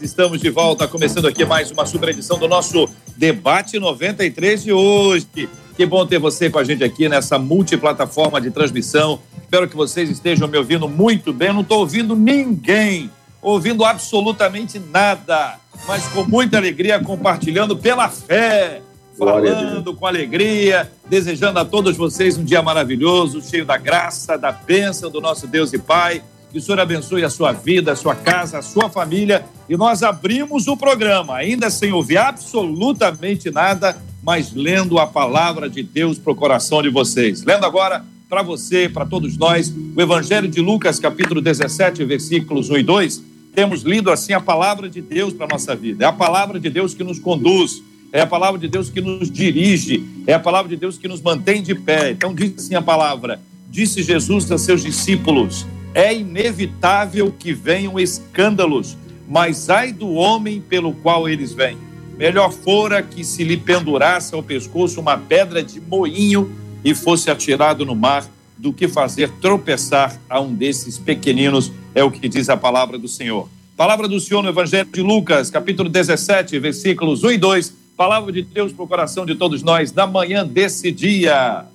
estamos de volta, começando aqui mais uma super edição do nosso Debate 93 de hoje. Que bom ter você com a gente aqui nessa multiplataforma de transmissão. Espero que vocês estejam me ouvindo muito bem. Eu não estou ouvindo ninguém, ouvindo absolutamente nada, mas com muita alegria compartilhando pela fé falando com alegria, desejando a todos vocês um dia maravilhoso, cheio da graça, da bênção do nosso Deus e Pai. Que o Senhor abençoe a sua vida, a sua casa, a sua família. E nós abrimos o programa, ainda sem ouvir absolutamente nada, mas lendo a palavra de Deus para o coração de vocês. Lendo agora para você, para todos nós, o Evangelho de Lucas, capítulo 17, versículos 1 e 2. Temos lido assim a palavra de Deus para a nossa vida. É a palavra de Deus que nos conduz, é a palavra de Deus que nos dirige, é a palavra de Deus que nos mantém de pé. Então, diz assim a palavra: Disse Jesus a seus discípulos é inevitável que venham escândalos, mas ai do homem pelo qual eles vêm. Melhor fora que se lhe pendurasse ao pescoço uma pedra de moinho e fosse atirado no mar, do que fazer tropeçar a um desses pequeninos, é o que diz a palavra do Senhor. Palavra do Senhor no Evangelho de Lucas, capítulo 17, versículos 1 e 2. Palavra de Deus para o coração de todos nós, da manhã desse dia.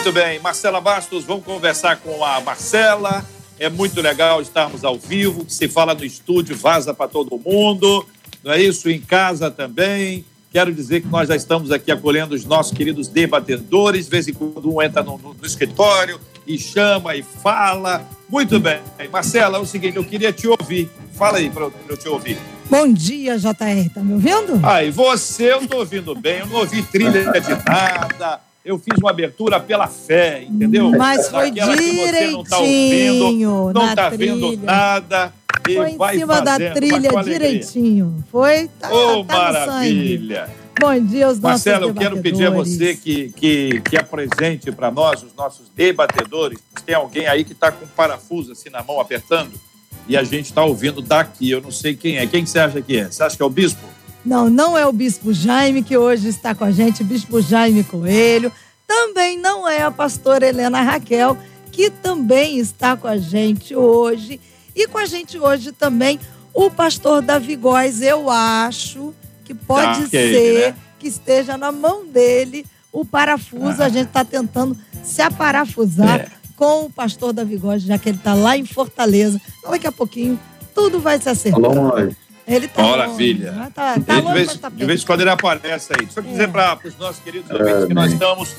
Muito bem, Marcela Bastos, vamos conversar com a Marcela. É muito legal estarmos ao vivo, que se fala no estúdio, vaza para todo mundo, não é isso? Em casa também. Quero dizer que nós já estamos aqui acolhendo os nossos queridos debatedores. De vez em quando um entra no, no, no escritório e chama e fala. Muito bem. Marcela, é o seguinte, eu queria te ouvir. Fala aí para eu te ouvir. Bom dia, JR. Tá me ouvindo? Aí, você eu tô ouvindo bem. Eu não ouvi trilha de nada eu fiz uma abertura pela fé, entendeu? Mas foi direitinho. Que você não está ouvindo, não está vendo nada. E foi em vai cima fazendo, da trilha direitinho. Foi? Tá, oh, tá maravilha. Bom dia aos nossos Marcelo, eu quero pedir a você que, que, que apresente para nós, os nossos debatedores. Tem alguém aí que está com um parafuso assim na mão, apertando, e a gente está ouvindo daqui. Eu não sei quem é. Quem que você acha que é? Você acha que é o bispo? Não, não é o Bispo Jaime que hoje está com a gente, Bispo Jaime Coelho. Também não é a pastora Helena Raquel, que também está com a gente hoje. E com a gente hoje também o pastor Davi Góes, eu acho que pode ah, que ser ele, né? que esteja na mão dele o parafuso. Ah. A gente está tentando se aparafusar é. com o pastor Davi Góes, já que ele está lá em Fortaleza. Então, daqui a pouquinho tudo vai se acertar. Alô, ele tá Maravilha. Longe, tá, tá de, vez, tá de vez em quando ele aparece aí. Deixa eu dizer é. para os nossos queridos é, ouvintes que nós estamos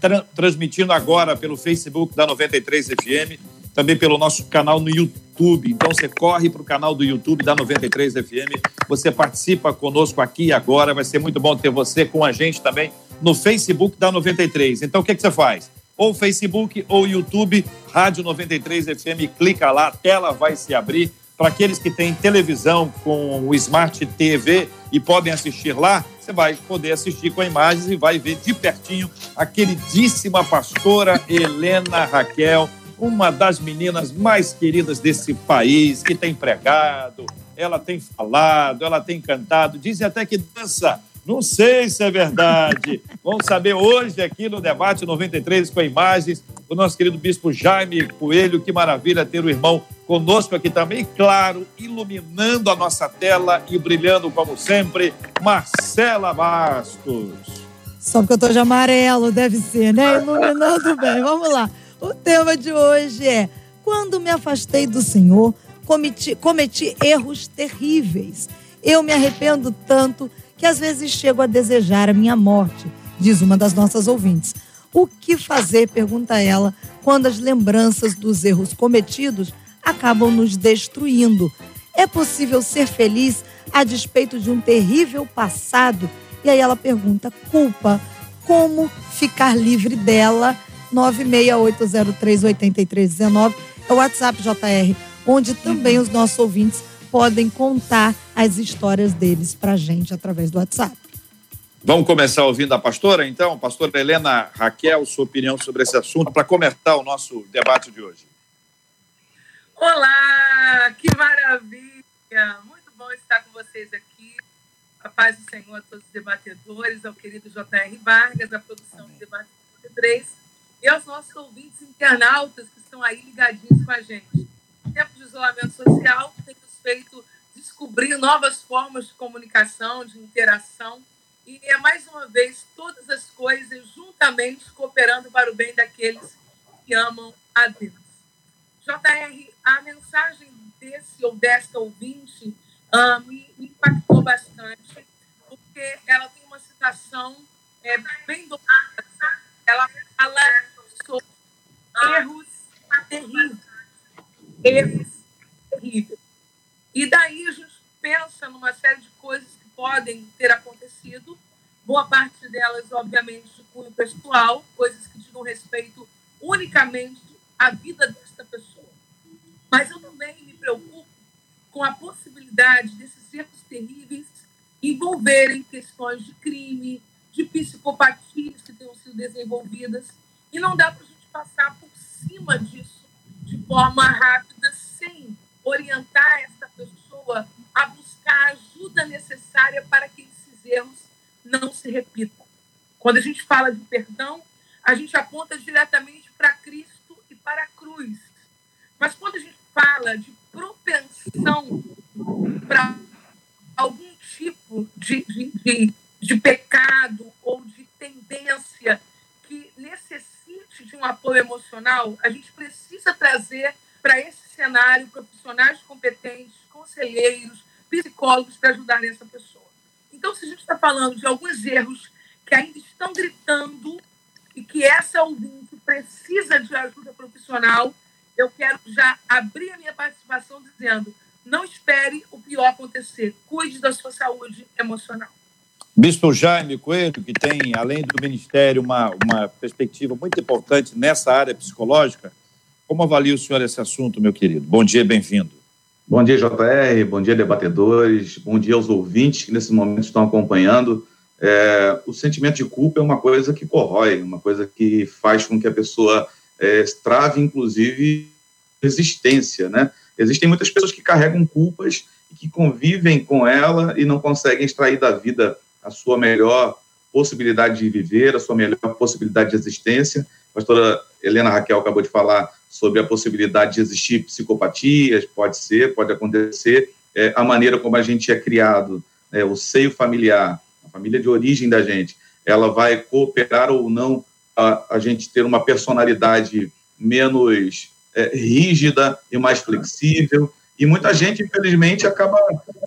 tra transmitindo agora pelo Facebook da 93 FM, também pelo nosso canal no YouTube. Então você corre para o canal do YouTube da 93 FM, você participa conosco aqui e agora. Vai ser muito bom ter você com a gente também no Facebook da 93. Então o que, que você faz? Ou Facebook ou YouTube, Rádio 93 FM, clica lá, a tela vai se abrir para aqueles que têm televisão com o Smart TV e podem assistir lá, você vai poder assistir com imagens e vai ver de pertinho a queridíssima pastora Helena Raquel, uma das meninas mais queridas desse país, que tem pregado, ela tem falado, ela tem cantado, dizem até que dança não sei se é verdade. Vamos saber hoje aqui no Debate 93 com imagens o nosso querido Bispo Jaime Coelho. Que maravilha ter o irmão conosco aqui também. Claro, iluminando a nossa tela e brilhando como sempre, Marcela Bastos. Só porque eu estou de amarelo, deve ser, né? Iluminando bem. Vamos lá. O tema de hoje é: Quando me afastei do Senhor, cometi, cometi erros terríveis. Eu me arrependo tanto que às vezes chego a desejar a minha morte, diz uma das nossas ouvintes. O que fazer, pergunta ela, quando as lembranças dos erros cometidos acabam nos destruindo? É possível ser feliz a despeito de um terrível passado? E aí ela pergunta: culpa, como ficar livre dela? 968038319. É o WhatsApp JR, onde também os nossos ouvintes podem contar as histórias deles para gente através do WhatsApp. Vamos começar ouvindo a pastora, então? Pastora Helena Raquel, sua opinião sobre esse assunto, para começar o nosso debate de hoje. Olá, que maravilha! Muito bom estar com vocês aqui. A paz do Senhor a todos os debatedores, ao querido J.R. Vargas, da produção Amém. do Debate 3, e aos nossos ouvintes internautas que estão aí ligadinhos com a gente. Tempo de isolamento social tem feito descobrir novas formas de comunicação, de interação, e é mais uma vez todas as coisas juntamente cooperando para o bem daqueles que amam a Deus. JR, a mensagem desse ou desta ouvinte uh, me, me, impactou bastante, porque ela tem uma citação é, bem domada. Ela fala sobre erros terríveis. Erros. E daí a gente pensa numa série de coisas que podem ter acontecido, boa parte delas, obviamente, de cunho pessoal, coisas que digam respeito unicamente à vida desta pessoa. Mas eu também me preocupo com a possibilidade desses erros terríveis envolverem questões de crime, de psicopatias que tenham sido desenvolvidas, e não dá para a gente passar por cima disso de forma rápida, sem orientar essa pessoa a buscar a ajuda necessária para que esses erros não se repitam. Quando a gente fala de perdão, a gente aponta diretamente para Cristo e para a cruz. Mas quando a gente fala de propensão para algum tipo de, de, de, de pecado ou de tendência que necessite de um apoio emocional, a gente precisa trazer para esse cenário profissionais competentes, conselheiros, psicólogos para ajudar essa pessoa. Então, se a gente está falando de alguns erros que ainda estão gritando e que essa ouvinte precisa de ajuda profissional, eu quero já abrir a minha participação dizendo: não espere o pior acontecer, cuide da sua saúde emocional. Bispo Jaime Coelho, que tem, além do Ministério, uma, uma perspectiva muito importante nessa área psicológica, como avalia o senhor esse assunto, meu querido? Bom dia, bem-vindo. Bom dia, JR, bom dia, debatedores, bom dia aos ouvintes que nesse momento estão acompanhando. É, o sentimento de culpa é uma coisa que corrói, uma coisa que faz com que a pessoa é, trave, inclusive, resistência, né? Existem muitas pessoas que carregam culpas e que convivem com ela e não conseguem extrair da vida a sua melhor possibilidade de viver, a sua melhor possibilidade de existência. A pastora Helena Raquel acabou de falar sobre a possibilidade de existir psicopatias, pode ser, pode acontecer. É, a maneira como a gente é criado, é, o seio familiar, a família de origem da gente, ela vai cooperar ou não a, a gente ter uma personalidade menos é, rígida e mais flexível. E muita gente, infelizmente, acaba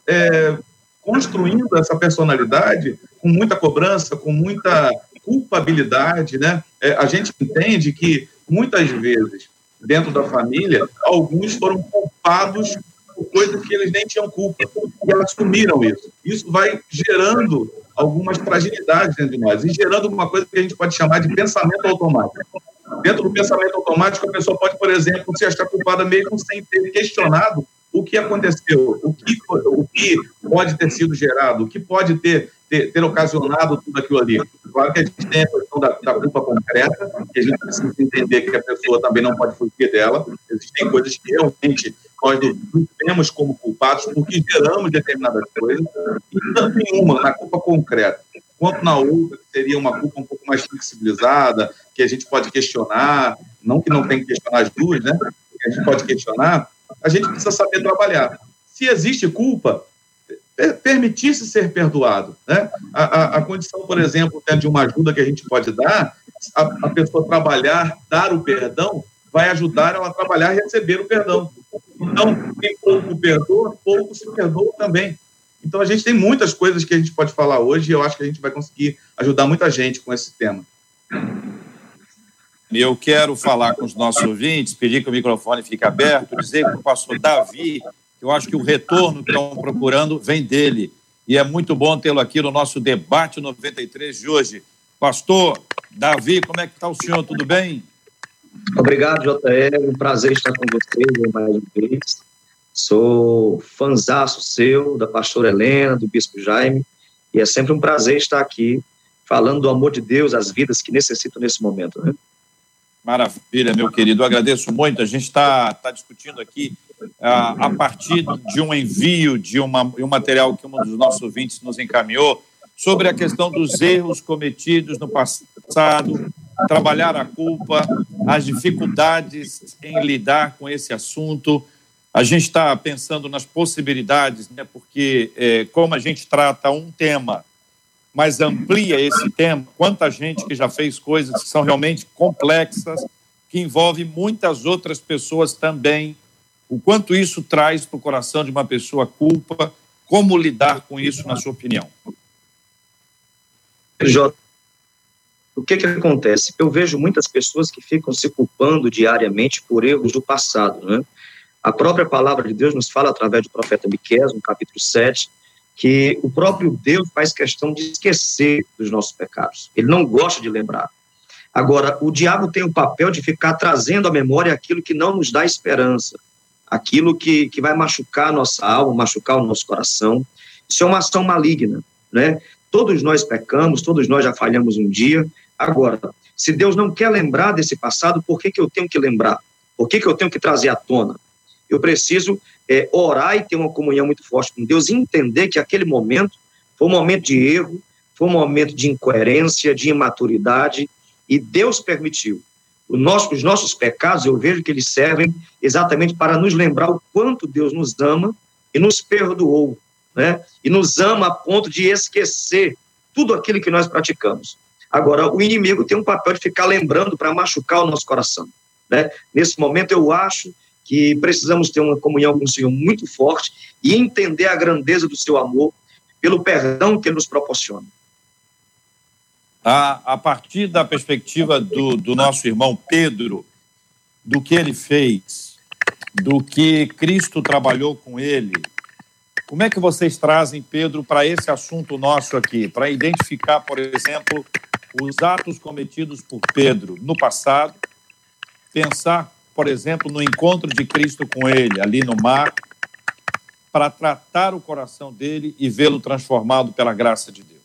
é, construindo essa personalidade com muita cobrança, com muita culpabilidade, né? É, a gente entende que muitas vezes dentro da família alguns foram culpados por coisas que eles nem tinham culpa e assumiram isso. Isso vai gerando algumas fragilidades dentro de nós e gerando uma coisa que a gente pode chamar de pensamento automático. Dentro do pensamento automático, a pessoa pode, por exemplo, se achar culpada mesmo sem ter questionado o que aconteceu, o que, o que pode ter sido gerado, o que pode ter, ter, ter ocasionado tudo aquilo ali. Claro que a gente tem a questão da, da, culpa concreta, que a gente precisa entender que a pessoa também não pode fugir dela. Existem coisas que realmente nós nos vemos como culpados porque geramos determinadas coisas, e tanto em uma, na culpa concreta, quanto na outra, que seria uma culpa um pouco mais flexibilizada, que a gente pode questionar, não que não tem que questionar as duas, né? Que a gente pode questionar, a gente precisa saber trabalhar. Se existe culpa, permitir-se ser perdoado. Né? A, a, a, condição, por exemplo, de uma ajuda que a gente pode dar, a, a, pessoa trabalhar, dar o perdão, vai ajudar ela a trabalhar e receber o perdão. Então, quem pouco perdoa, pouco se perdoa também. Então, a gente tem muitas coisas que a gente pode falar hoje e eu acho que a gente vai conseguir ajudar muita gente com esse tema. Eu quero falar com os nossos ouvintes, pedir que o microfone fique aberto, dizer para o pastor Davi, eu acho que o retorno que estão procurando vem dele. E é muito bom tê-lo aqui no nosso debate 93 de hoje. Pastor Davi, como é que está o senhor? Tudo bem? Obrigado, JL. Um prazer estar com vocês mais uma vez. Sou fanzaço seu, da pastora Helena, do bispo Jaime, e é sempre um prazer estar aqui falando do amor de Deus às vidas que necessitam nesse momento. Né? Maravilha, meu querido. Eu agradeço muito. A gente está tá discutindo aqui a partir de um envio de uma, um material que um dos nossos ouvintes nos encaminhou sobre a questão dos erros cometidos no passado, trabalhar a culpa, as dificuldades em lidar com esse assunto. A gente está pensando nas possibilidades, né, porque é, como a gente trata um tema, mas amplia esse tema, quanta gente que já fez coisas que são realmente complexas, que envolve muitas outras pessoas também, o quanto isso traz para o coração de uma pessoa culpa, como lidar com isso, na sua opinião? J. O que que acontece? Eu vejo muitas pessoas que ficam se culpando diariamente por erros do passado, né? A própria palavra de Deus nos fala através do profeta Miqueias, no capítulo 7, que o próprio Deus faz questão de esquecer dos nossos pecados. Ele não gosta de lembrar. Agora, o diabo tem o papel de ficar trazendo à memória aquilo que não nos dá esperança, aquilo que, que vai machucar a nossa alma, machucar o nosso coração. Isso é uma ação maligna, né? Todos nós pecamos, todos nós já falhamos um dia. Agora, se Deus não quer lembrar desse passado, por que, que eu tenho que lembrar? Por que, que eu tenho que trazer à tona? Eu preciso é, orar e ter uma comunhão muito forte com Deus entender que aquele momento foi um momento de erro, foi um momento de incoerência, de imaturidade, e Deus permitiu. Nosso, os nossos pecados, eu vejo que eles servem exatamente para nos lembrar o quanto Deus nos ama e nos perdoou né? E nos ama a ponto de esquecer tudo aquilo que nós praticamos. Agora, o inimigo tem um papel de ficar lembrando para machucar o nosso coração, né? Nesse momento, eu acho que precisamos ter uma comunhão com o Senhor muito forte e entender a grandeza do seu amor pelo perdão que ele nos proporciona. A, a partir da perspectiva do, do nosso irmão Pedro, do que ele fez, do que Cristo trabalhou com ele, como é que vocês trazem, Pedro, para esse assunto nosso aqui, para identificar, por exemplo, os atos cometidos por Pedro no passado, pensar, por exemplo, no encontro de Cristo com ele ali no mar, para tratar o coração dele e vê-lo transformado pela graça de Deus?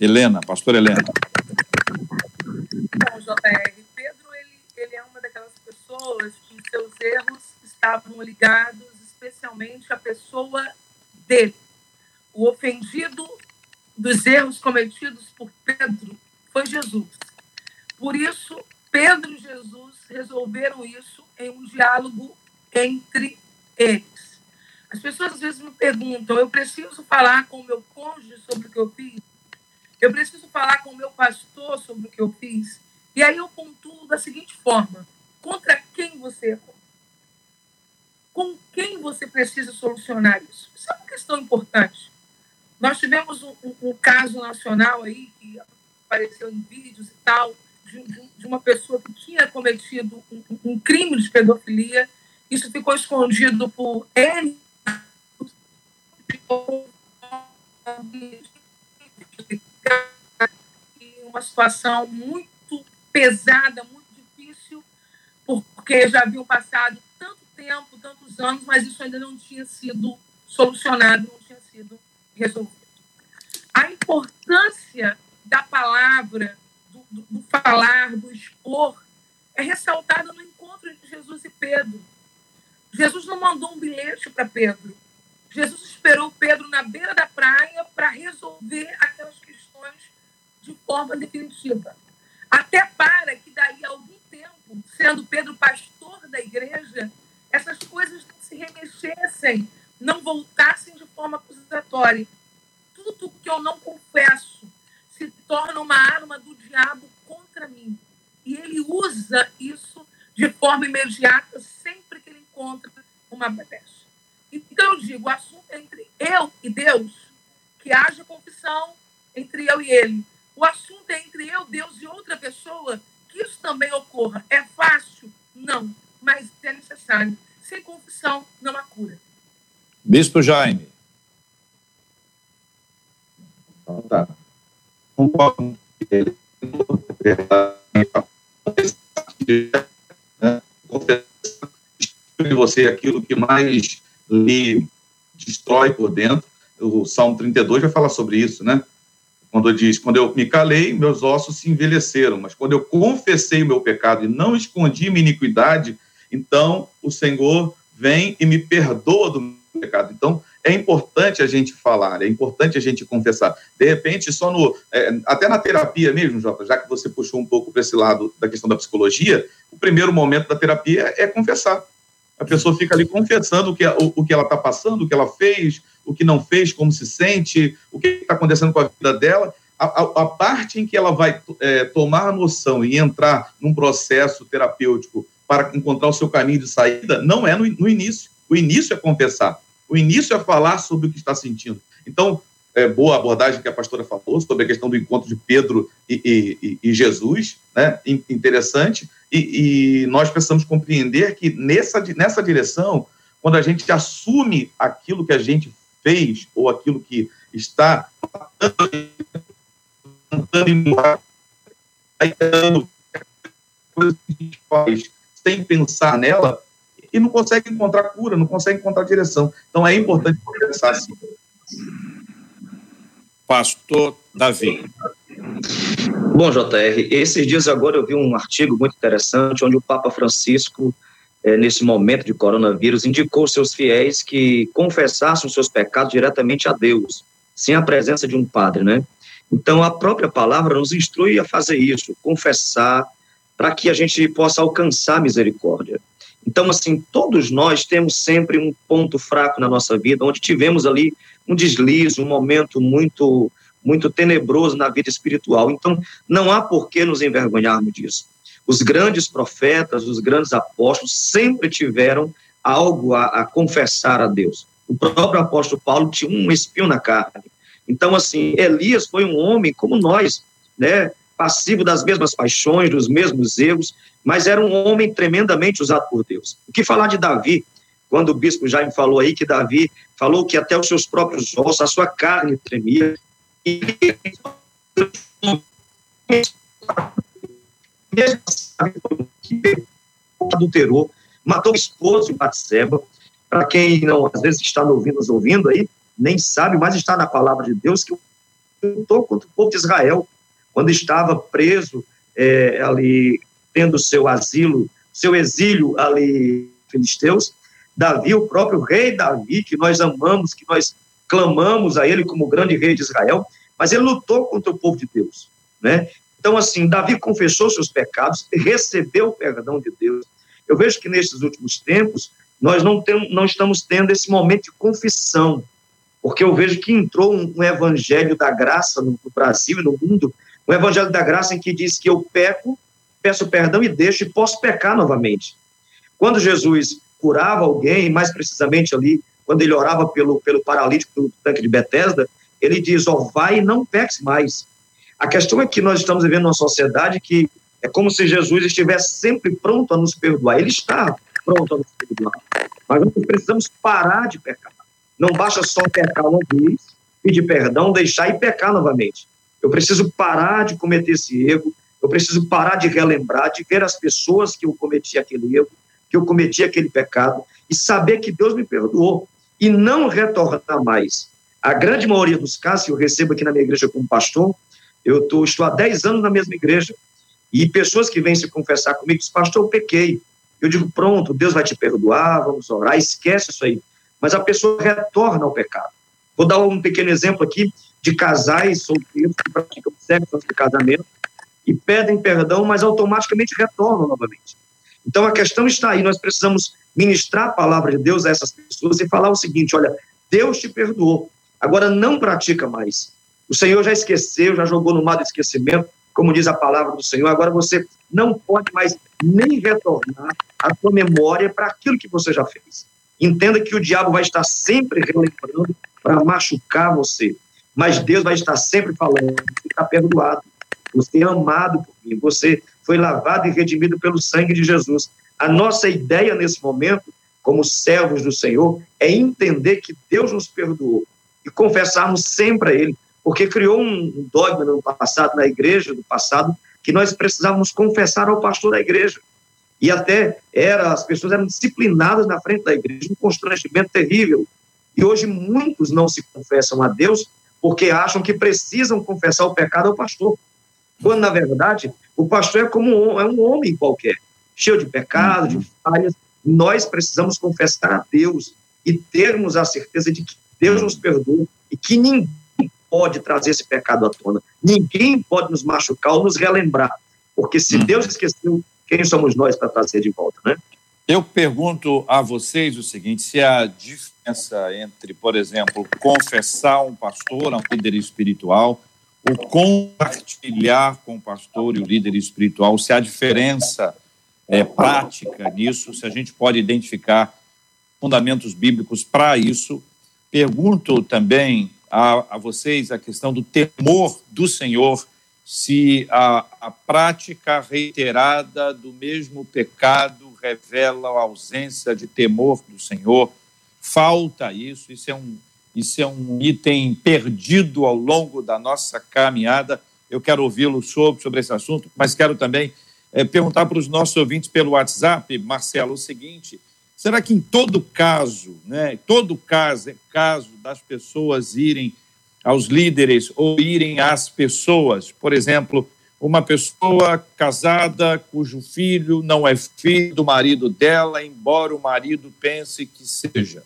Helena, pastor Helena. Bom, JR, Pedro, ele, ele é uma daquelas pessoas que seus erros estavam ligados especialmente a pessoa dele. O ofendido dos erros cometidos por Pedro foi Jesus. Por isso, Pedro e Jesus resolveram isso em um diálogo entre eles. As pessoas às vezes me perguntam: eu preciso falar com o meu cônjuge sobre o que eu fiz? Eu preciso falar com o meu pastor sobre o que eu fiz? E aí eu pontuo da seguinte forma: contra quem você errou? com quem você precisa solucionar isso? Isso é uma questão importante. Nós tivemos um, um, um caso nacional aí, que apareceu em vídeos e tal, de, de uma pessoa que tinha cometido um, um, crime de pedofilia. Isso ficou escondido por N. Uma situação muito pesada, muito difícil, porque já haviam passado tempo, tantos anos, mas isso ainda não tinha sido solucionado, não tinha sido resolvido. A importância da palavra, do, do, do falar, do expor, é ressaltada no encontro de Jesus e Pedro. Jesus não mandou um bilhete para Pedro. Jesus esperou Pedro na beira da praia para resolver aquelas questões de forma definitiva. Até para que daí a algum tempo, sendo Pedro pastor da igreja, essas coisas não se remexessem, não voltassem de forma acusatória. Tudo que eu não confesso se torna uma arma do diabo contra mim. E ele usa isso de forma imediata sempre que ele encontra uma brecha. Então, eu digo, o assunto é entre eu e Deus, que haja confissão entre eu e ele. O assunto é entre eu, Deus e outra pessoa, que isso também ocorra. É fácil? Não mas é necessário. Sem confissão, não há cura. Bispo Jaime. Então, tá. Concordo de você aquilo que mais lhe destrói por dentro. O Salmo 32 vai falar sobre isso, né? Quando diz: Quando eu me calei, meus ossos se envelheceram, mas quando eu confessei o meu pecado e não escondi minha iniquidade, então o Senhor vem e me perdoa do meu pecado. Então, é importante a gente falar, é importante a gente confessar. De repente, só no. É, até na terapia mesmo, Jota, já que você puxou um pouco para esse lado da questão da psicologia, o primeiro momento da terapia é confessar. A pessoa fica ali confessando o que, o, o que ela está passando, o que ela fez, o que não fez, como se sente, o que está acontecendo com a vida dela. A, a, a parte em que ela vai é, tomar a noção e entrar num processo terapêutico para encontrar o seu caminho de saída não é no, no início. O início é confessar. O início é falar sobre o que está sentindo. Então, é, boa abordagem que a pastora falou sobre a questão do encontro de Pedro e, e, e Jesus, né? Interessante. E, e, nós precisamos compreender que nessa, nessa direção, quando a gente assume aquilo que a gente fez ou aquilo que está coisas que a gente faz sem pensar nela, e não consegue encontrar cura, não consegue encontrar direção. Então é importante pensar assim. Pastor Davi. Bom, JR, esses dias agora eu vi um artigo muito interessante onde o Papa Francisco, é, nesse momento de coronavírus, indicou seus fiéis que confessassem seus pecados diretamente a Deus, sem a presença de um padre, né? Então a própria palavra nos instrui a fazer isso, confessar, para que a gente possa alcançar misericórdia. Então, assim, todos nós temos sempre um ponto fraco na nossa vida, onde tivemos ali um deslize, um momento muito, muito tenebroso na vida espiritual. Então, não há por que nos envergonharmos disso. Os grandes profetas, os grandes apóstolos sempre tiveram algo a, a confessar a Deus. O próprio apóstolo Paulo tinha um espinho na carne. Então, assim, Elias foi um homem como nós, né? passivo das mesmas paixões, dos mesmos erros, mas era um homem tremendamente usado por Deus. O que falar de Davi, quando o bispo Jaime falou aí que Davi falou que até os seus próprios ossos, a sua carne tremia, e mesmo adulterou, matou o esposo Batseba, para quem não, às vezes está ouvindo, nos ouvindo aí, nem sabe, mas está na palavra de Deus que lutou contra o povo de Israel, quando estava preso é, ali, tendo seu asilo, seu exílio ali, filisteus, Davi, o próprio rei Davi, que nós amamos, que nós clamamos a ele como grande rei de Israel, mas ele lutou contra o povo de Deus, né? Então, assim, Davi confessou seus pecados, recebeu o perdão de Deus. Eu vejo que nesses últimos tempos, nós não, temos, não estamos tendo esse momento de confissão, porque eu vejo que entrou um, um evangelho da graça no, no Brasil e no mundo, o Evangelho da Graça em que diz que eu peco, peço perdão e deixo e posso pecar novamente. Quando Jesus curava alguém, mais precisamente ali, quando ele orava pelo, pelo paralítico do tanque de Betesda, ele diz, ó, oh, vai e não peques mais. A questão é que nós estamos vivendo numa sociedade que é como se Jesus estivesse sempre pronto a nos perdoar. Ele está pronto a nos perdoar. Mas nós precisamos parar de pecar. Não basta só pecar uma vez, pedir perdão, deixar e pecar novamente. Eu preciso parar de cometer esse erro, eu preciso parar de relembrar, de ver as pessoas que eu cometi aquele erro, que eu cometi aquele pecado, e saber que Deus me perdoou, e não retornar mais. A grande maioria dos casos, eu recebo aqui na minha igreja como pastor, eu tô, estou há 10 anos na mesma igreja, e pessoas que vêm se confessar comigo dizem, pastor, eu pequei. Eu digo, pronto, Deus vai te perdoar, vamos orar, esquece isso aí. Mas a pessoa retorna ao pecado. Vou dar um pequeno exemplo aqui de casais solteiros que praticam sexo antes do casamento e pedem perdão, mas automaticamente retornam novamente. Então a questão está aí, nós precisamos ministrar a palavra de Deus a essas pessoas e falar o seguinte: olha, Deus te perdoou, agora não pratica mais. O Senhor já esqueceu, já jogou no mar do esquecimento, como diz a palavra do Senhor, agora você não pode mais nem retornar a sua memória para aquilo que você já fez. Entenda que o diabo vai estar sempre relembrando para machucar você. Mas Deus vai estar sempre falando: está perdoado, você é amado por mim, você foi lavado e redimido pelo sangue de Jesus. A nossa ideia nesse momento, como servos do Senhor, é entender que Deus nos perdoou e confessarmos sempre a Ele, porque criou um dogma no passado, na igreja do passado, que nós precisávamos confessar ao pastor da igreja. E até era, as pessoas eram disciplinadas na frente da igreja, um constrangimento terrível. E hoje muitos não se confessam a Deus porque acham que precisam confessar o pecado ao pastor. Quando, na verdade, o pastor é como um, é um homem qualquer, cheio de pecado, de falhas. Nós precisamos confessar a Deus e termos a certeza de que Deus nos perdoa e que ninguém pode trazer esse pecado à tona. Ninguém pode nos machucar ou nos relembrar. Porque se uhum. Deus esqueceu, quem somos nós para trazer de volta, né? Eu pergunto a vocês o seguinte: se a diferença entre, por exemplo, confessar um pastor, um líder espiritual, ou compartilhar com o pastor e o líder espiritual, se há diferença é, prática nisso, se a gente pode identificar fundamentos bíblicos para isso. Pergunto também a, a, vocês a questão do temor do Senhor, se a, a prática reiterada do mesmo pecado revela a ausência de temor do Senhor. Falta isso, isso é um, isso é um item perdido ao longo da nossa caminhada. Eu quero ouvi-lo sobre, sobre esse assunto, mas quero também é, perguntar para os nossos ouvintes pelo WhatsApp, Marcelo, o seguinte: será que em todo caso, né, todo caso é caso das pessoas irem aos líderes ou irem às pessoas, por exemplo, uma pessoa casada cujo filho não é filho do marido dela, embora o marido pense que seja.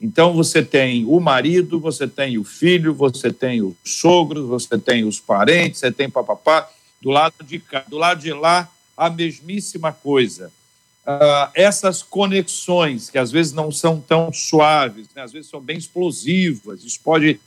Então você tem o marido, você tem o filho, você tem os sogros, você tem os parentes, você tem papapá. Do lado de cá, do lado de lá, a mesmíssima coisa. Uh, essas conexões, que às vezes não são tão suaves, né? às vezes são bem explosivas, isso pode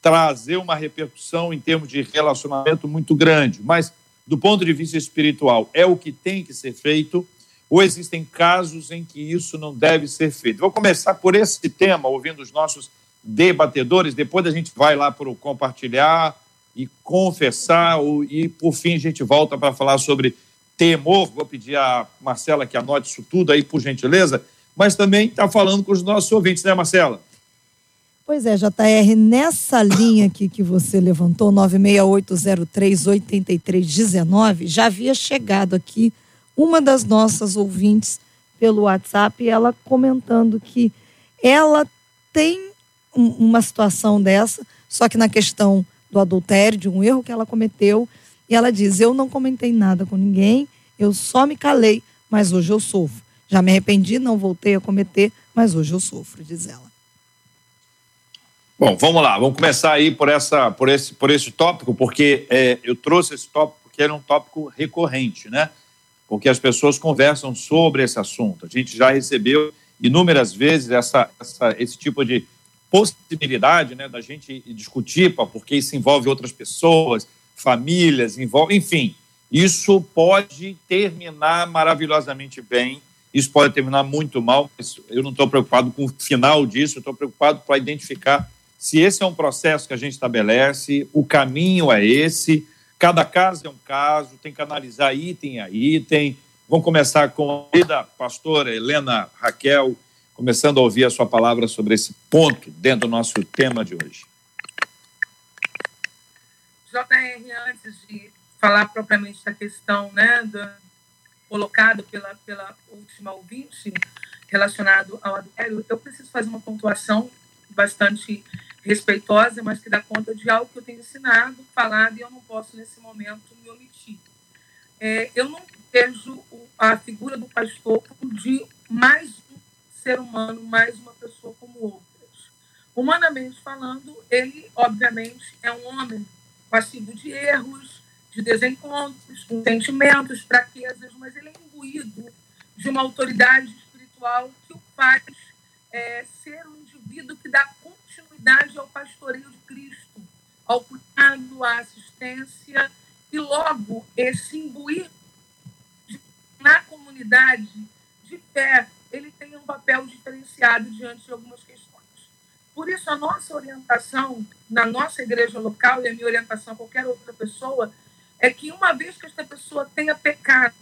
trazer uma repercussão em termos de relacionamento muito grande, mas do ponto de vista espiritual, é o que tem que ser feito, ou existem casos em que isso não deve ser feito? Vou começar por esse tema, ouvindo os nossos debatedores, depois a gente vai lá para o compartilhar e confessar, e por fim a gente volta para falar sobre temor. Vou pedir a Marcela que anote isso tudo aí, por gentileza, mas também está falando com os nossos ouvintes, né, Marcela? Pois é, JR, nessa linha aqui que você levantou, 968038319, já havia chegado aqui uma das nossas ouvintes pelo WhatsApp, ela comentando que ela tem uma situação dessa, só que na questão do adultério, de um erro que ela cometeu, e ela diz: Eu não comentei nada com ninguém, eu só me calei, mas hoje eu sofro. Já me arrependi, não voltei a cometer, mas hoje eu sofro, diz ela. Bom, vamos lá, vamos começar aí por, essa, por, esse, por esse tópico, porque é, eu trouxe esse tópico porque era um tópico recorrente, né? Porque as pessoas conversam sobre esse assunto. A gente já recebeu inúmeras vezes essa, essa, esse tipo de possibilidade né, da gente discutir, porque isso envolve outras pessoas, famílias, envolve, enfim, isso pode terminar maravilhosamente bem, isso pode terminar muito mal, eu não estou preocupado com o final disso, estou preocupado para identificar se esse é um processo que a gente estabelece, o caminho é esse, cada caso é um caso, tem que analisar item a item. Vamos começar com a pastora Helena Raquel, começando a ouvir a sua palavra sobre esse ponto dentro do nosso tema de hoje. JR, antes de falar propriamente da questão né, do, colocado pela, pela última ouvinte relacionado ao eu preciso fazer uma pontuação bastante respeitosa, mas que dá conta de algo que eu tenho ensinado, falado, e eu não posso, nesse momento, me omitir. É, eu não vejo a figura do pastor de mais um ser humano, mais uma pessoa como outras. Humanamente falando, ele, obviamente, é um homem passivo de erros, de desencontros, com sentimentos, fraquezas, mas ele é imbuído de uma autoridade espiritual que o faz é, ser um indivíduo que dá continuidade ao pastoreio de Cristo, ao cuidado, à assistência, e logo esse imbuir na comunidade de fé, ele tem um papel diferenciado diante de algumas questões. Por isso, a nossa orientação na nossa igreja local, e a minha orientação a qualquer outra pessoa, é que uma vez que esta pessoa tenha pecado,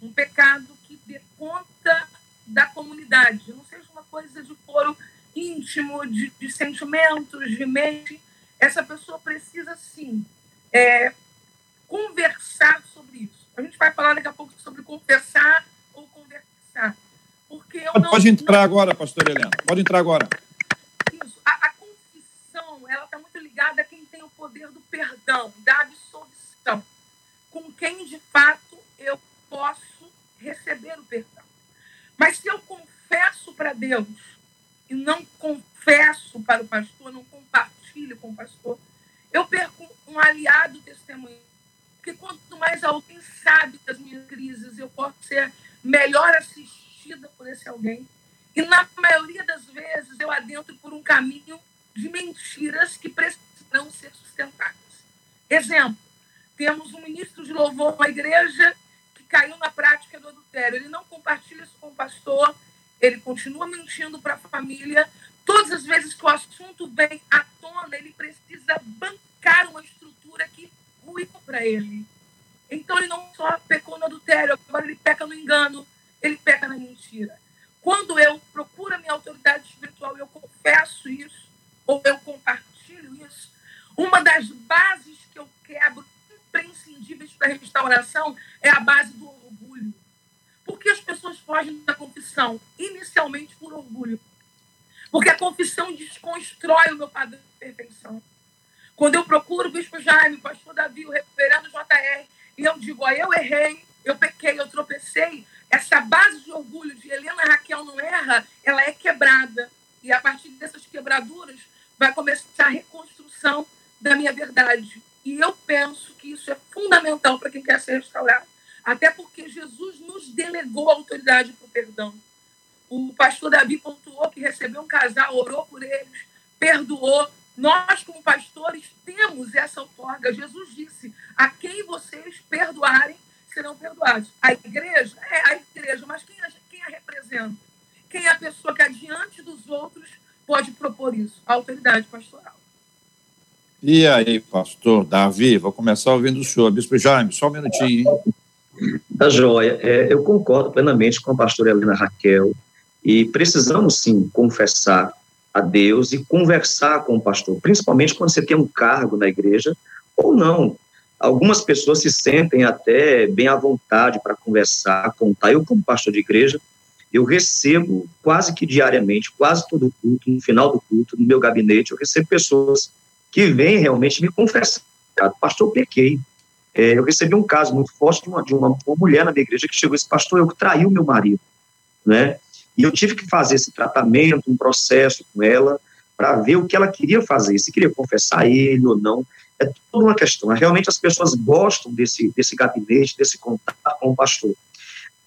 um pecado que dê conta da comunidade, não seja uma coisa de foro íntimo, de, de sentimentos, de mente, essa pessoa precisa sim é, conversar sobre isso. A gente vai falar daqui a pouco sobre confessar ou conversar. Porque eu pode, não, pode entrar não... agora, pastor Helena. Pode entrar agora. Isso. A, a confissão, ela está muito ligada a quem tem o poder do perdão, da absolvição. Com quem, de fato, eu posso receber o perdão. Mas se eu confesso para Deus e não confesso para o pastor, não compartilho com o pastor, eu perco um aliado testemunho. Porque quanto mais alguém sabe das minhas crises, eu posso ser melhor assistida por esse alguém. E na maioria das vezes eu adentro por um caminho de mentiras que precisam ser sustentadas. Exemplo, temos um ministro de louvor na igreja que caiu na prática do adultério. Ele não compartilha isso com o pastor, ele continua mentindo para a família. Todas as vezes que o assunto vem à tona, ele precisa bancar uma estrutura que ruiu para ele. Então ele não só pecou no adultério, agora ele peca no engano, ele peca na mentira. Quando eu procuro a minha autoridade espiritual e eu confesso isso, ou eu compartilho isso, uma das bases que eu quebro, imprescindíveis para a restauração, é a base do. Por que as pessoas fogem da confissão? Inicialmente por orgulho. Porque a confissão desconstrói o meu padrão de perfeição. Quando eu procuro o bispo Jaime, o pastor Davi, o reverendo JR, e eu digo, ó, eu errei, eu pequei, eu tropecei, essa base de orgulho de Helena Raquel não erra, ela é quebrada. E a partir dessas quebraduras vai começar a reconstrução da minha verdade. E eu penso que isso é fundamental para quem quer ser restaurado. Até porque Jesus nos delegou a autoridade para o perdão. O pastor Davi pontuou que recebeu um casal, orou por eles, perdoou. Nós, como pastores, temos essa outorga. Jesus disse: a quem vocês perdoarem, serão perdoados. A igreja é a igreja, mas quem a, quem a representa? Quem é a pessoa que, adiante dos outros, pode propor isso? A autoridade pastoral. E aí, pastor Davi, vou começar ouvindo o senhor. Bispo Jaime, só um minutinho, hein? Tá joia. É, eu concordo plenamente com a pastora Helena Raquel e precisamos sim confessar a Deus e conversar com o pastor, principalmente quando você tem um cargo na igreja ou não. Algumas pessoas se sentem até bem à vontade para conversar, contar. Eu, como pastor de igreja, eu recebo quase que diariamente, quase todo culto, no final do culto, no meu gabinete, eu recebo pessoas que vêm realmente me confessar. Pastor, eu pequei. É, eu recebi um caso muito forte de uma, de uma, uma mulher na minha igreja que chegou e disse, pastor, eu traí o meu marido, né? E eu tive que fazer esse tratamento, um processo com ela, para ver o que ela queria fazer, se queria confessar ele ou não. É toda uma questão. Realmente as pessoas gostam desse, desse gabinete, desse contato com o pastor.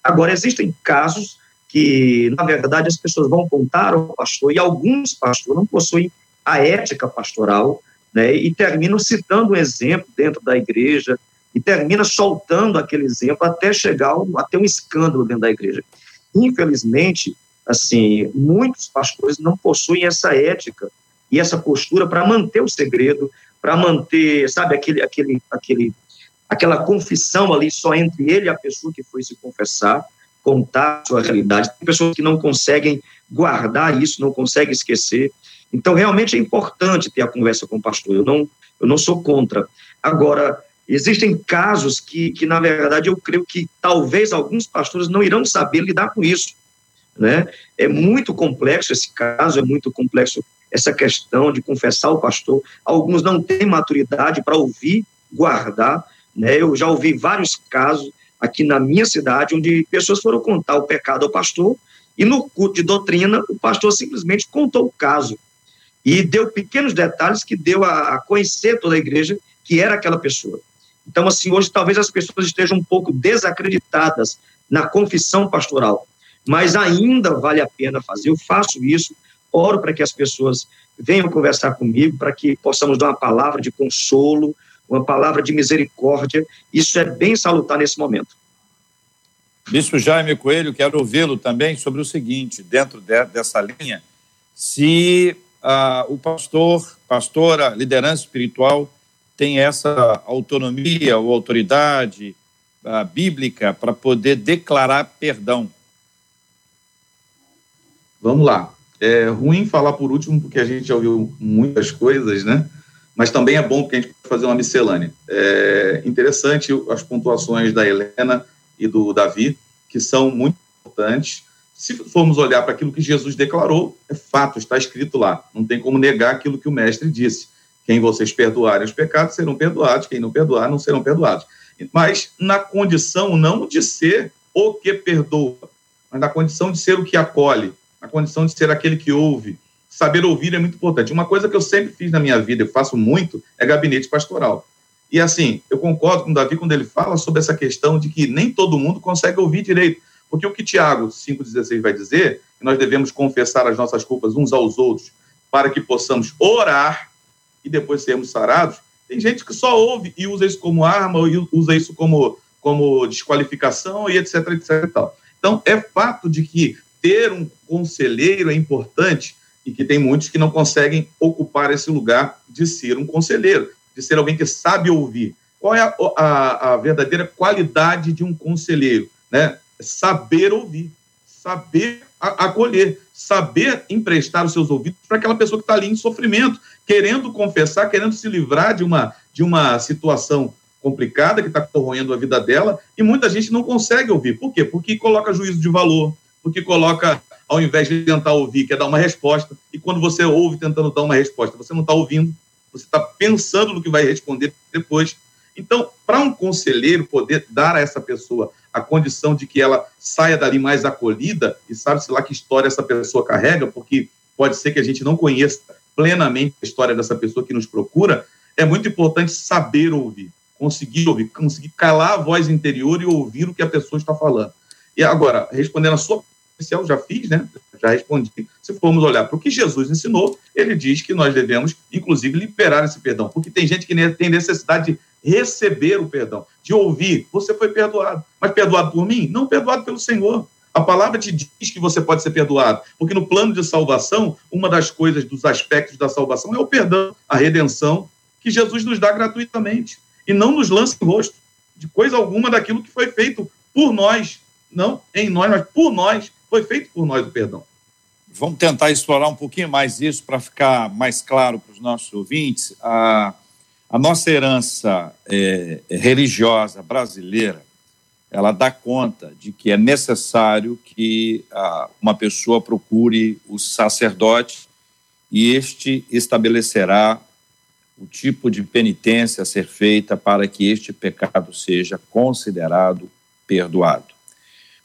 Agora, existem casos que, na verdade, as pessoas vão contar ao pastor, e alguns pastores não possuem a ética pastoral, né, e terminam citando um exemplo dentro da igreja, e termina soltando aquele exemplo até chegar até um escândalo dentro da igreja. Infelizmente, assim, muitos pastores não possuem essa ética e essa postura para manter o segredo, para manter, sabe, aquele, aquele, aquele, aquela confissão ali só entre ele e a pessoa que foi se confessar, contar sua realidade. Tem pessoas que não conseguem guardar isso, não conseguem esquecer. Então, realmente é importante ter a conversa com o pastor. Eu não, eu não sou contra. Agora, Existem casos que, que, na verdade, eu creio que talvez alguns pastores não irão saber lidar com isso. Né? É muito complexo esse caso, é muito complexo essa questão de confessar o pastor. Alguns não têm maturidade para ouvir, guardar. Né? Eu já ouvi vários casos aqui na minha cidade onde pessoas foram contar o pecado ao pastor e no culto de doutrina o pastor simplesmente contou o caso e deu pequenos detalhes que deu a conhecer toda a igreja que era aquela pessoa. Então, assim, hoje talvez as pessoas estejam um pouco desacreditadas na confissão pastoral, mas ainda vale a pena fazer. Eu faço isso, oro para que as pessoas venham conversar comigo, para que possamos dar uma palavra de consolo, uma palavra de misericórdia. Isso é bem salutar nesse momento. Bispo Jaime Coelho, quero ouvi-lo também sobre o seguinte, dentro de, dessa linha, se uh, o pastor, pastora, liderança espiritual tem essa autonomia ou autoridade uh, bíblica para poder declarar perdão? Vamos lá. É ruim falar por último, porque a gente já ouviu muitas coisas, né? mas também é bom porque a gente pode fazer uma miscelânea. É interessante as pontuações da Helena e do Davi, que são muito importantes. Se formos olhar para aquilo que Jesus declarou, é fato, está escrito lá. Não tem como negar aquilo que o mestre disse. Quem vocês perdoarem os pecados serão perdoados, quem não perdoar não serão perdoados. Mas na condição não de ser o que perdoa, mas na condição de ser o que acolhe, na condição de ser aquele que ouve. Saber ouvir é muito importante. Uma coisa que eu sempre fiz na minha vida, eu faço muito, é gabinete pastoral. E assim, eu concordo com o Davi quando ele fala sobre essa questão de que nem todo mundo consegue ouvir direito. Porque o que Tiago 5,16 vai dizer, que nós devemos confessar as nossas culpas uns aos outros, para que possamos orar e depois sermos sarados. Tem gente que só ouve e usa isso como arma, ou usa isso como, como desqualificação e etc, etc tal. Então, é fato de que ter um conselheiro é importante e que tem muitos que não conseguem ocupar esse lugar de ser um conselheiro, de ser alguém que sabe ouvir. Qual é a, a, a verdadeira qualidade de um conselheiro? Né? Saber ouvir, saber acolher, saber emprestar os seus ouvidos para aquela pessoa que está ali em sofrimento, querendo confessar, querendo se livrar de uma, de uma situação complicada que está corroendo a vida dela, e muita gente não consegue ouvir. Por quê? Porque coloca juízo de valor, porque coloca, ao invés de tentar ouvir, quer dar uma resposta, e quando você ouve tentando dar uma resposta, você não está ouvindo, você está pensando no que vai responder depois. Então, para um conselheiro poder dar a essa pessoa a condição de que ela saia dali mais acolhida, e sabe-se lá que história essa pessoa carrega, porque pode ser que a gente não conheça plenamente a história dessa pessoa que nos procura, é muito importante saber ouvir, conseguir ouvir, conseguir calar a voz interior e ouvir o que a pessoa está falando. E agora, respondendo a sua inicial, já fiz, né? Já respondi. Se formos olhar para o que Jesus ensinou, ele diz que nós devemos, inclusive, liberar esse perdão, porque tem gente que tem necessidade de receber o perdão, de ouvir, você foi perdoado. Mas perdoado por mim? Não perdoado pelo Senhor. A palavra te diz que você pode ser perdoado, porque no plano de salvação, uma das coisas, dos aspectos da salvação é o perdão, a redenção, que Jesus nos dá gratuitamente. E não nos lança em rosto de coisa alguma daquilo que foi feito por nós, não em nós, mas por nós, foi feito por nós o perdão. Vamos tentar explorar um pouquinho mais isso para ficar mais claro para os nossos ouvintes. A, a nossa herança é, religiosa brasileira ela dá conta de que é necessário que ah, uma pessoa procure o sacerdote e este estabelecerá o tipo de penitência a ser feita para que este pecado seja considerado perdoado.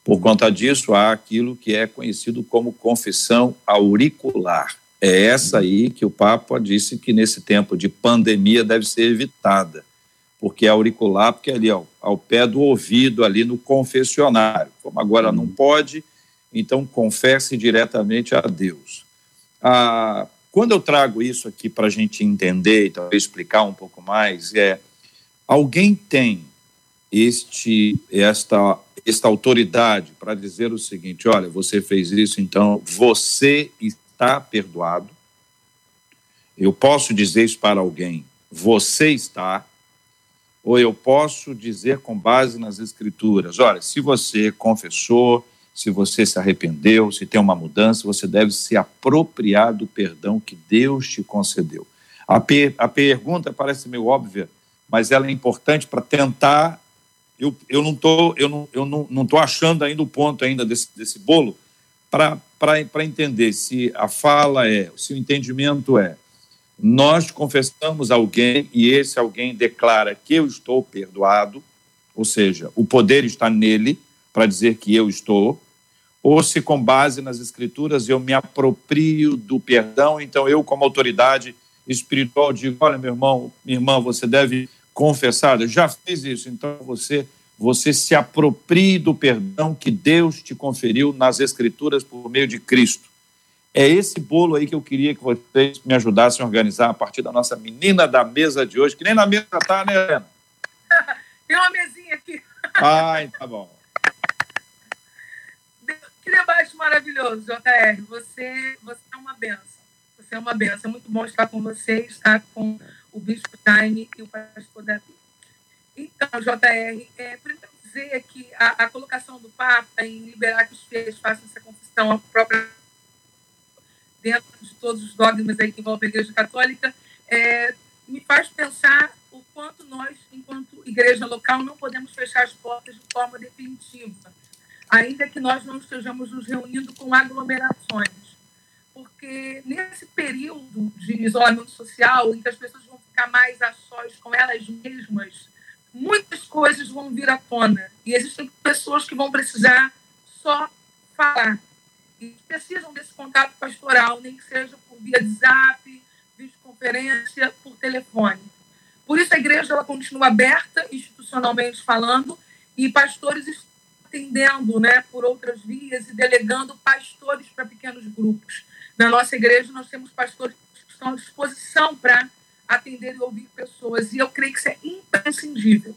Por conta disso, há aquilo que é conhecido como confissão auricular. É essa aí que o Papa disse que nesse tempo de pandemia deve ser evitada porque é auricular, porque é ali ao, ao pé do ouvido, ali no confessionário. Como agora não uhum. pode, então confesse diretamente a Deus. Ah, quando eu trago isso aqui para a gente entender e talvez explicar um pouco mais, é alguém tem este esta esta autoridade para dizer o seguinte: olha, você fez isso, então você está perdoado. Eu posso dizer isso para alguém: você está ou eu posso dizer com base nas escrituras: olha, se você confessou, se você se arrependeu, se tem uma mudança, você deve se apropriar do perdão que Deus te concedeu. A, per a pergunta parece meio óbvia, mas ela é importante para tentar. Eu, eu não estou eu não, eu não, não achando ainda o ponto ainda desse, desse bolo para entender se a fala é, se o entendimento é nós confessamos alguém e esse alguém declara que eu estou perdoado, ou seja, o poder está nele para dizer que eu estou, ou se com base nas escrituras eu me aproprio do perdão, então eu como autoridade espiritual digo, olha meu irmão, minha irmã, você deve confessar, eu já fiz isso, então você você se aproprie do perdão que Deus te conferiu nas escrituras por meio de Cristo. É esse bolo aí que eu queria que vocês me ajudassem a organizar a partir da nossa menina da mesa de hoje, que nem na mesa tá, né, Helena? Tem uma mesinha aqui. Ai, tá bom. Que debate maravilhoso, JR. Você, você é uma benção. Você é uma benção. É muito bom estar com você, estar com o Bispo Jaime e o Pastor Davi. Então, JR, é, primeiro dizer que a, a colocação do Papa em liberar que os fiéis façam essa confissão própria dentro de todos os dogmas aí que envolvem a Igreja Católica, é, me faz pensar o quanto nós, enquanto igreja local, não podemos fechar as portas de forma definitiva, ainda que nós não estejamos nos reunindo com aglomerações. Porque nesse período de isolamento social, em que as pessoas vão ficar mais a sós com elas mesmas, muitas coisas vão vir à tona. E existem pessoas que vão precisar só falar. E precisam desse contato pastoral, nem que seja por via de zap, videoconferência, por telefone. Por isso a igreja ela continua aberta, institucionalmente falando, e pastores estão atendendo né, por outras vias e delegando pastores para pequenos grupos. Na nossa igreja, nós temos pastores que estão à disposição para atender e ouvir pessoas, e eu creio que isso é imprescindível.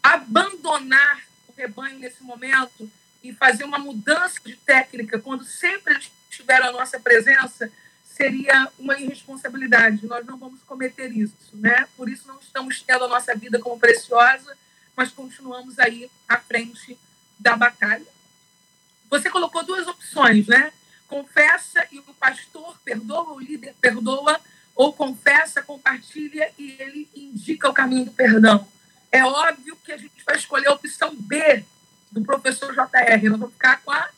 Abandonar o rebanho nesse momento e fazer uma mudança de técnica, quando sempre eles tiveram a nossa presença, seria uma irresponsabilidade. Nós não vamos cometer isso, né? Por isso não estamos tendo a nossa vida como preciosa, mas continuamos aí à frente da batalha. Você colocou duas opções, né? Caminho do perdão. É óbvio que a gente vai escolher a opção B do professor JR. Nós vamos ficar com a,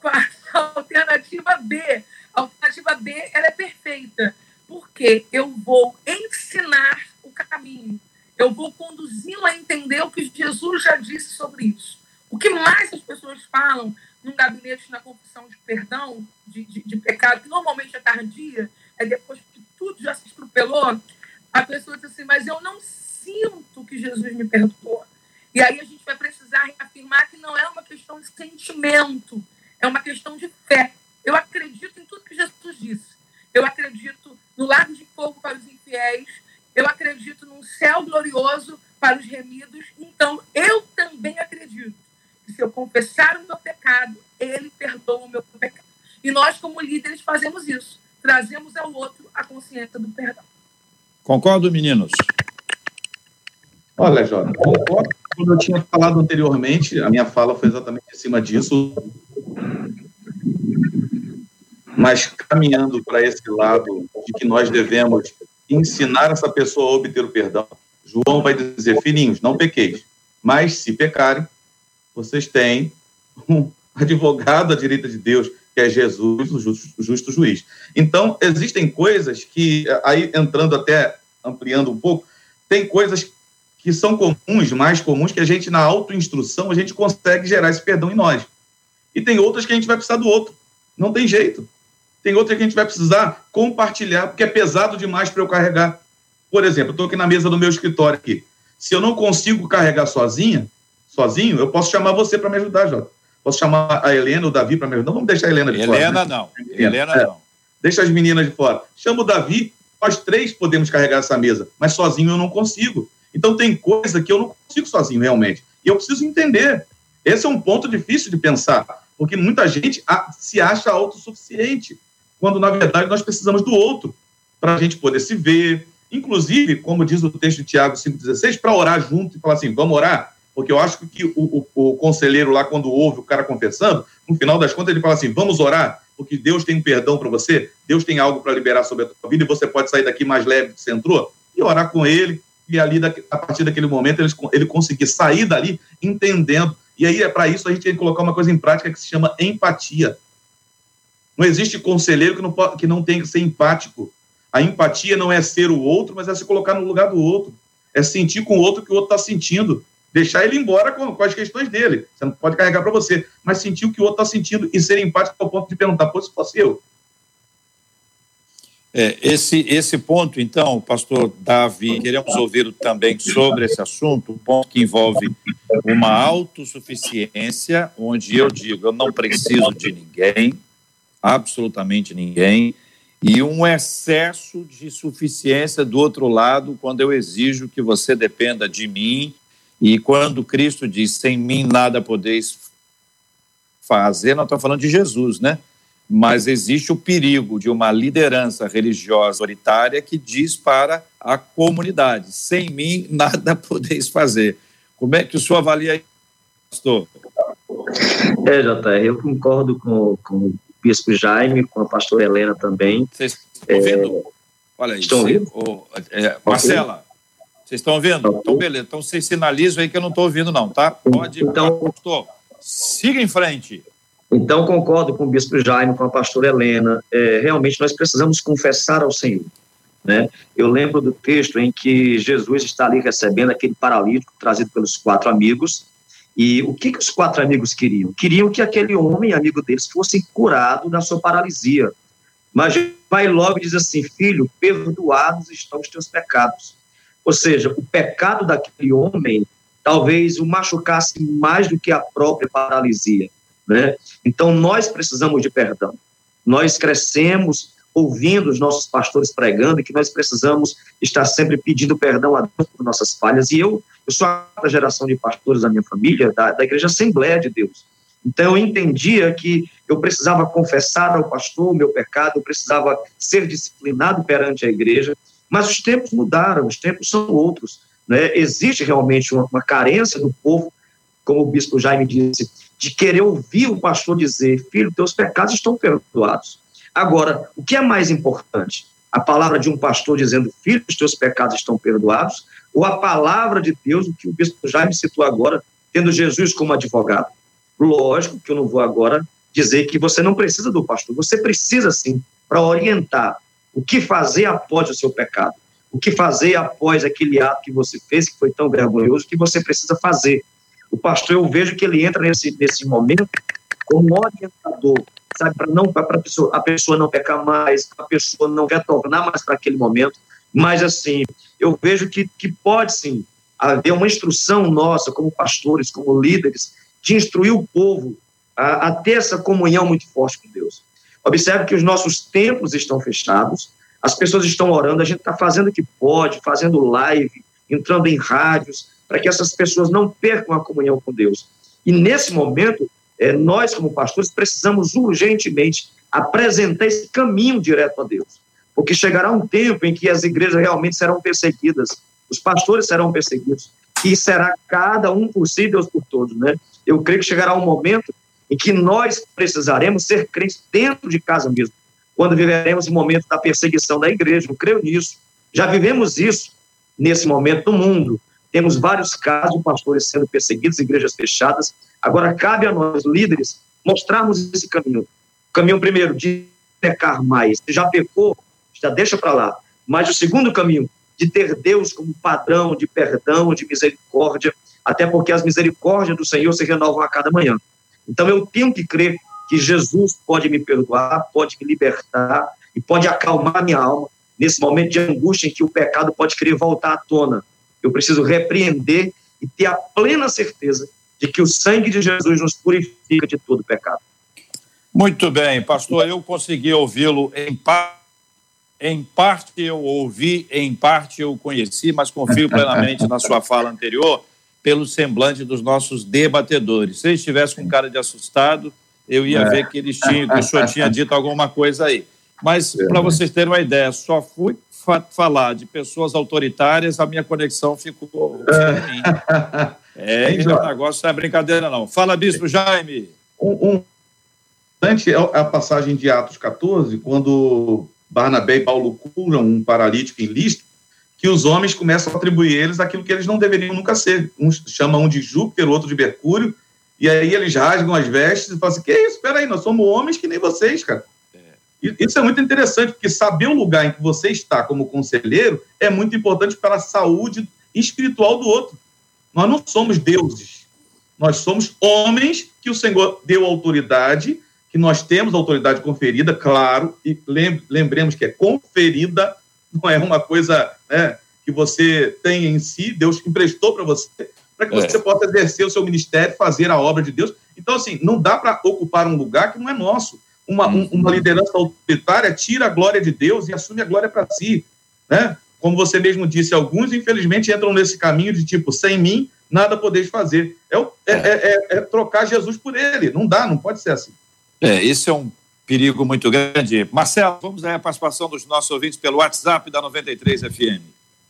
com a alternativa B, a alternativa B ela é perfeita, porque eu vou ensinar o caminho, eu vou conduzi-lo a entender o que Jesus já disse sobre isso. O que mais as pessoas falam num gabinete na confissão de perdão, de, de, de pecado, que normalmente é tardia, é depois que tudo já se estrupelou, a pessoa diz assim, mas eu não sinto que Jesus me perdoa. E aí a gente vai precisar reafirmar que não é uma questão de sentimento, é uma questão de fé. Eu acredito em tudo que Jesus disse. Eu acredito no lago de fogo para os infiéis. Eu acredito num céu glorioso para os remidos. Então, eu também acredito que se eu confessar o meu pecado, ele perdoa o meu pecado. E nós, como líderes, fazemos isso. Trazemos ao outro a consciência do perdão. Concordo, meninos? Olha, Jota, concordo. Como eu tinha falado anteriormente, a minha fala foi exatamente em cima disso mas caminhando para esse lado de que nós devemos ensinar essa pessoa a obter o perdão. João vai dizer: Filhinhos, não pequeis, mas se pecarem, vocês têm um advogado à direita de Deus, que é Jesus, o justo, o justo juiz. Então, existem coisas que, aí entrando até, ampliando um pouco, tem coisas que são comuns, mais comuns, que a gente, na autoinstrução, a gente consegue gerar esse perdão em nós. E tem outras que a gente vai precisar do outro. Não tem jeito. Tem outra que a gente vai precisar compartilhar, porque é pesado demais para eu carregar. Por exemplo, eu estou aqui na mesa do meu escritório aqui. Se eu não consigo carregar sozinha, sozinho, eu posso chamar você para me ajudar, Jota. Posso chamar a Helena, o Davi para me ajudar. Não vamos deixar a Helena de Helena fora. Helena né? não. Helena é. não. Deixa as meninas de fora. Chama o Davi, nós três podemos carregar essa mesa, mas sozinho eu não consigo. Então tem coisa que eu não consigo sozinho, realmente. E eu preciso entender. Esse é um ponto difícil de pensar, porque muita gente se acha autossuficiente quando na verdade nós precisamos do outro para a gente poder se ver. Inclusive, como diz o texto de Tiago 5,16, para orar junto e falar assim: vamos orar? Porque eu acho que o, o, o, conselheiro lá, quando ouve o cara confessando, no final das contas ele fala assim: vamos orar, porque Deus tem perdão para você, Deus tem algo para liberar sobre a tua vida e você pode sair daqui mais leve do que você entrou. E orar com ele, e ali, a partir daquele momento, ele, ele conseguir sair dali entendendo. E aí, é para isso, a gente tem que colocar uma coisa em prática que se chama empatia. Não existe conselheiro que não, que não tem que ser empático. A empatia não é ser o outro, mas é se colocar no lugar do outro. É sentir com o outro o que o outro está sentindo. Deixar ele embora com, com, as questões dele. Você não pode carregar para você, mas sentir o que o outro está sentindo e ser empático ao ponto de perguntar: pô, se fosse eu. É, esse, esse ponto, então, pastor Davi, queremos ouvir também sobre esse assunto, um ponto que envolve uma autossuficiência, onde eu digo, eu não preciso de ninguém, absolutamente ninguém, e um excesso de suficiência do outro lado, quando eu exijo que você dependa de mim, e quando Cristo diz: sem mim nada podeis fazer, nós estamos falando de Jesus, né? Mas existe o perigo de uma liderança religiosa autoritária que diz para a comunidade: sem mim nada podeis fazer. Como é que o senhor avalia isso, pastor? É, JR, eu concordo com, com Bispo Jaime, com a pastora Helena também. Vocês estão ouvindo? Olha aí. Estão ouvindo? O, é, Marcela, vocês estão ouvindo? Então, beleza. Então, vocês sinalizam aí que eu não estou ouvindo, não, tá? Pode. Então, pastor, siga em frente. Então, concordo com o bispo Jaime, com a pastora Helena. É, realmente, nós precisamos confessar ao Senhor. Né? Eu lembro do texto em que Jesus está ali recebendo aquele paralítico trazido pelos quatro amigos. E o que, que os quatro amigos queriam? Queriam que aquele homem, amigo deles, fosse curado da sua paralisia. Mas vai logo e diz assim: Filho, perdoados estão os teus pecados. Ou seja, o pecado daquele homem talvez o machucasse mais do que a própria paralisia. Né? Então, nós precisamos de perdão. Nós crescemos ouvindo os nossos pastores pregando e que nós precisamos estar sempre pedindo perdão a Deus por nossas falhas. E eu, eu sou a geração de pastores da minha família, da, da Igreja Assembleia de Deus. Então, eu entendia que eu precisava confessar ao pastor o meu pecado, eu precisava ser disciplinado perante a igreja, mas os tempos mudaram, os tempos são outros. Né? Existe realmente uma, uma carência do povo, como o bispo Jaime disse, de querer ouvir o pastor dizer: Filho, teus pecados estão perdoados. Agora, o que é mais importante? A palavra de um pastor dizendo: Filho, os teus pecados estão perdoados? Ou a palavra de Deus, o que o bispo Jaime citou agora, tendo Jesus como advogado? Lógico que eu não vou agora dizer que você não precisa do pastor, você precisa sim, para orientar o que fazer após o seu pecado, o que fazer após aquele ato que você fez, que foi tão vergonhoso, que você precisa fazer. O pastor, eu vejo que ele entra nesse, nesse momento como orientador, sabe, para não para a pessoa, a pessoa não pecar mais, a pessoa não retornar mais para aquele momento. Mas, assim, eu vejo que, que pode sim haver uma instrução nossa, como pastores, como líderes, de instruir o povo a, a ter essa comunhão muito forte com Deus. Observe que os nossos templos estão fechados, as pessoas estão orando, a gente está fazendo o que pode, fazendo live, entrando em rádios, para que essas pessoas não percam a comunhão com Deus. E nesse momento, é, nós, como pastores, precisamos urgentemente apresentar esse caminho direto a Deus. Porque chegará um tempo em que as igrejas realmente serão perseguidas, os pastores serão perseguidos, e será cada um por si, Deus por todos, né? Eu creio que chegará um momento em que nós precisaremos ser crentes dentro de casa mesmo, quando viveremos o momento da perseguição da igreja. Eu creio nisso. Já vivemos isso nesse momento no mundo. Temos vários casos de pastores sendo perseguidos, igrejas fechadas. Agora, cabe a nós, líderes, mostrarmos esse caminho. O caminho, primeiro, de pecar mais. Se já pecou, já deixa para lá. Mas o segundo caminho, de ter Deus como padrão de perdão, de misericórdia, até porque as misericórdias do Senhor se renovam a cada manhã. Então, eu tenho que crer que Jesus pode me perdoar, pode me libertar e pode acalmar minha alma nesse momento de angústia em que o pecado pode querer voltar à tona. Eu preciso repreender e ter a plena certeza de que o sangue de Jesus nos purifica de todo pecado. Muito bem, pastor, eu consegui ouvi-lo em parte. Em parte eu ouvi, em parte eu conheci, mas confio plenamente na sua fala anterior, pelo semblante dos nossos debatedores. Se eles estivessem com cara de assustado, eu ia é. ver que eles tinham, que o senhor tinha dito alguma coisa aí. Mas, é. para vocês terem uma ideia, só fui fa falar de pessoas autoritárias, a minha conexão ficou ruim. É, então, o negócio não é brincadeira, não. Fala, Bispo Jaime. Um, um, é a passagem de Atos 14, quando Barnabé e Paulo curam um paralítico em Listra, que os homens começam a atribuir eles aquilo que eles não deveriam nunca ser. Um chama um de Júpiter, outro de Mercúrio, e aí eles rasgam as vestes e falam assim: que isso? Espera aí, nós somos homens que nem vocês, cara. Isso é muito interessante, porque saber o lugar em que você está como conselheiro é muito importante para a saúde espiritual do outro. Nós não somos deuses. Nós somos homens que o Senhor deu autoridade, que nós temos autoridade conferida, claro, e lembremos que é conferida, não é uma coisa né, que você tem em si, Deus emprestou para você, para que você é. possa exercer o seu ministério, fazer a obra de Deus. Então, assim, não dá para ocupar um lugar que não é nosso uma, um, uma liderança autoritária tira a glória de Deus e assume a glória para si, né? Como você mesmo disse, alguns infelizmente entram nesse caminho de tipo, sem mim, nada podeis fazer. É, é, é, é, trocar Jesus por ele. Não dá, não pode ser assim. É, esse é um perigo muito grande. Marcelo, vamos à participação dos nossos ouvintes pelo WhatsApp da 93 FM.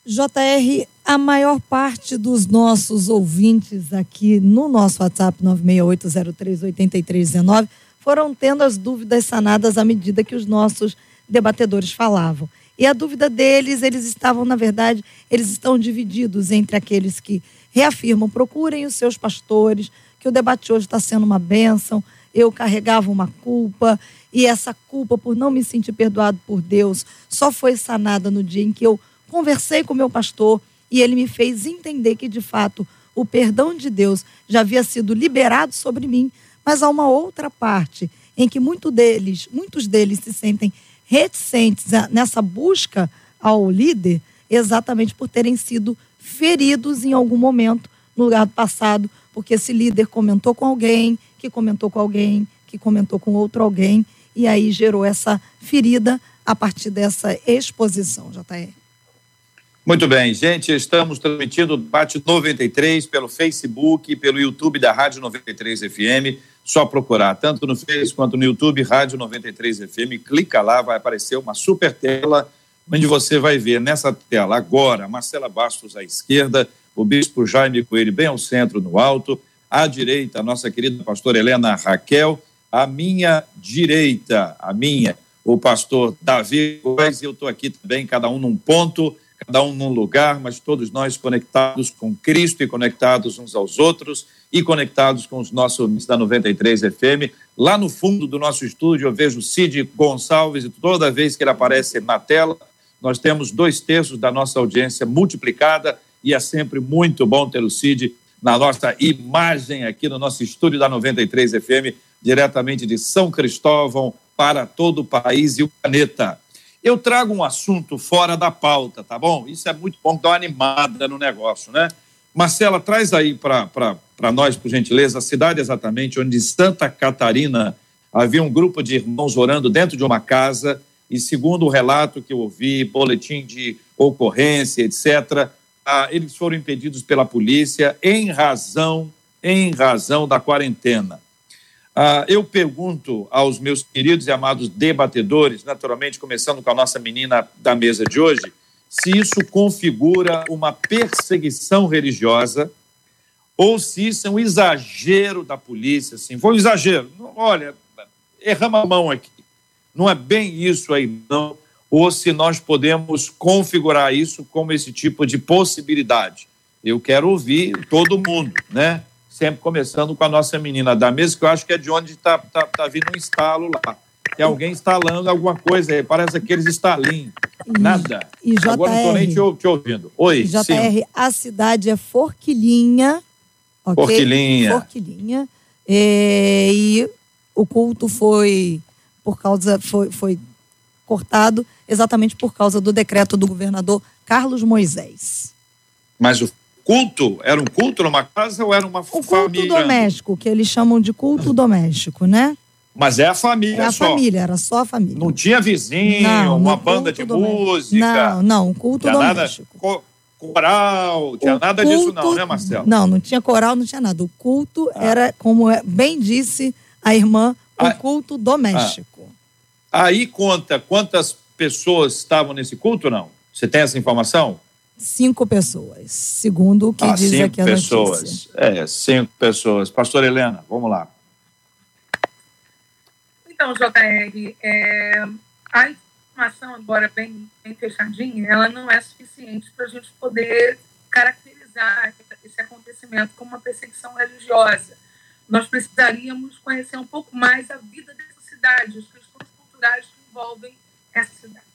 JR, a maior parte dos nossos ouvintes aqui no nosso WhatsApp 968038319 foram tendo as dúvidas sanadas à medida que os nossos debatedores falavam. E a dúvida deles, eles estavam, na verdade, eles estão divididos entre aqueles que reafirmam, procurem os seus pastores, que o debate hoje está sendo uma bênção. Eu carregava uma culpa, e essa culpa por não me sentir perdoado por Deus só foi sanada no dia em que eu conversei com meu pastor e ele me fez entender que, de fato, o perdão de Deus já havia sido liberado sobre mim, mas há uma outra parte em que muito deles, muitos deles se sentem reticentes nessa busca ao líder, exatamente por terem sido feridos em algum momento no lugar do passado, porque esse líder comentou com alguém, que comentou com alguém, que comentou com outro alguém, e aí gerou essa ferida a partir dessa exposição, JR. Muito bem, gente, estamos transmitindo o debate 93 pelo Facebook e pelo YouTube da Rádio 93 FM. Só procurar, tanto no Facebook quanto no YouTube, Rádio 93 FM. Clica lá, vai aparecer uma super tela, onde você vai ver nessa tela agora Marcela Bastos à esquerda, o Bispo Jaime Coelho bem ao centro, no alto, à direita, a nossa querida pastora Helena Raquel, à minha direita, a minha, o pastor Davi Góes, e eu estou aqui também, cada um num ponto cada um num lugar, mas todos nós conectados com Cristo e conectados uns aos outros e conectados com os nossos da 93 FM. Lá no fundo do nosso estúdio eu vejo Cid Gonçalves e toda vez que ele aparece na tela, nós temos dois terços da nossa audiência multiplicada e é sempre muito bom ter o Cid na nossa imagem aqui no nosso estúdio da 93 FM, diretamente de São Cristóvão para todo o país e o planeta. Eu trago um assunto fora da pauta, tá bom? Isso é muito bom, dá uma animada no negócio, né? Marcela, traz aí para nós, por gentileza, a cidade exatamente onde Santa Catarina havia um grupo de irmãos orando dentro de uma casa e, segundo o relato que eu ouvi, boletim de ocorrência, etc., ah, eles foram impedidos pela polícia em razão, em razão da quarentena. Ah, eu pergunto aos meus queridos e amados debatedores, naturalmente começando com a nossa menina da mesa de hoje, se isso configura uma perseguição religiosa ou se isso é um exagero da polícia, assim, foi um exagero. Olha, erramos a mão aqui. Não é bem isso aí, não. Ou se nós podemos configurar isso como esse tipo de possibilidade. Eu quero ouvir todo mundo, né? sempre começando com a nossa menina da mesa, que eu acho que é de onde está tá, tá vindo um estalo lá. Tem alguém instalando alguma coisa aí, parece aqueles estalinhos. Nada. E JR, Agora não estou nem te, te, ouvindo. Oi, JR, sim. a cidade é Forquilinha. Okay? Forquilinha. Forquilinha. É, e o culto foi por causa foi, foi cortado exatamente por causa do decreto do governador Carlos Moisés. Mas o culto? Era um culto numa casa ou era uma o família? culto doméstico, que eles chamam de culto doméstico, né? Mas é a família é a só. família, era só a família. Não tinha vizinho, não, uma banda de doméstico. música. Não, não, culto tinha doméstico. Nada, coral, tinha o nada culto, disso não, né, Marcelo? Não, não tinha coral, não tinha nada. O culto ah. era, como é, bem disse a irmã, o ah. culto doméstico. Ah. Aí conta quantas pessoas estavam nesse culto, não? Você tem essa informação? cinco pessoas, segundo o que ah, diz cinco aqui a pessoas. notícia. É, cinco pessoas. Pastor Helena, vamos lá. Então, JR, é, a informação, agora bem, bem fechadinha, ela não é suficiente para a gente poder caracterizar esse acontecimento como uma perseguição religiosa. Nós precisaríamos conhecer um pouco mais a vida dessa cidade, questões culturais que envolvem essa cidade.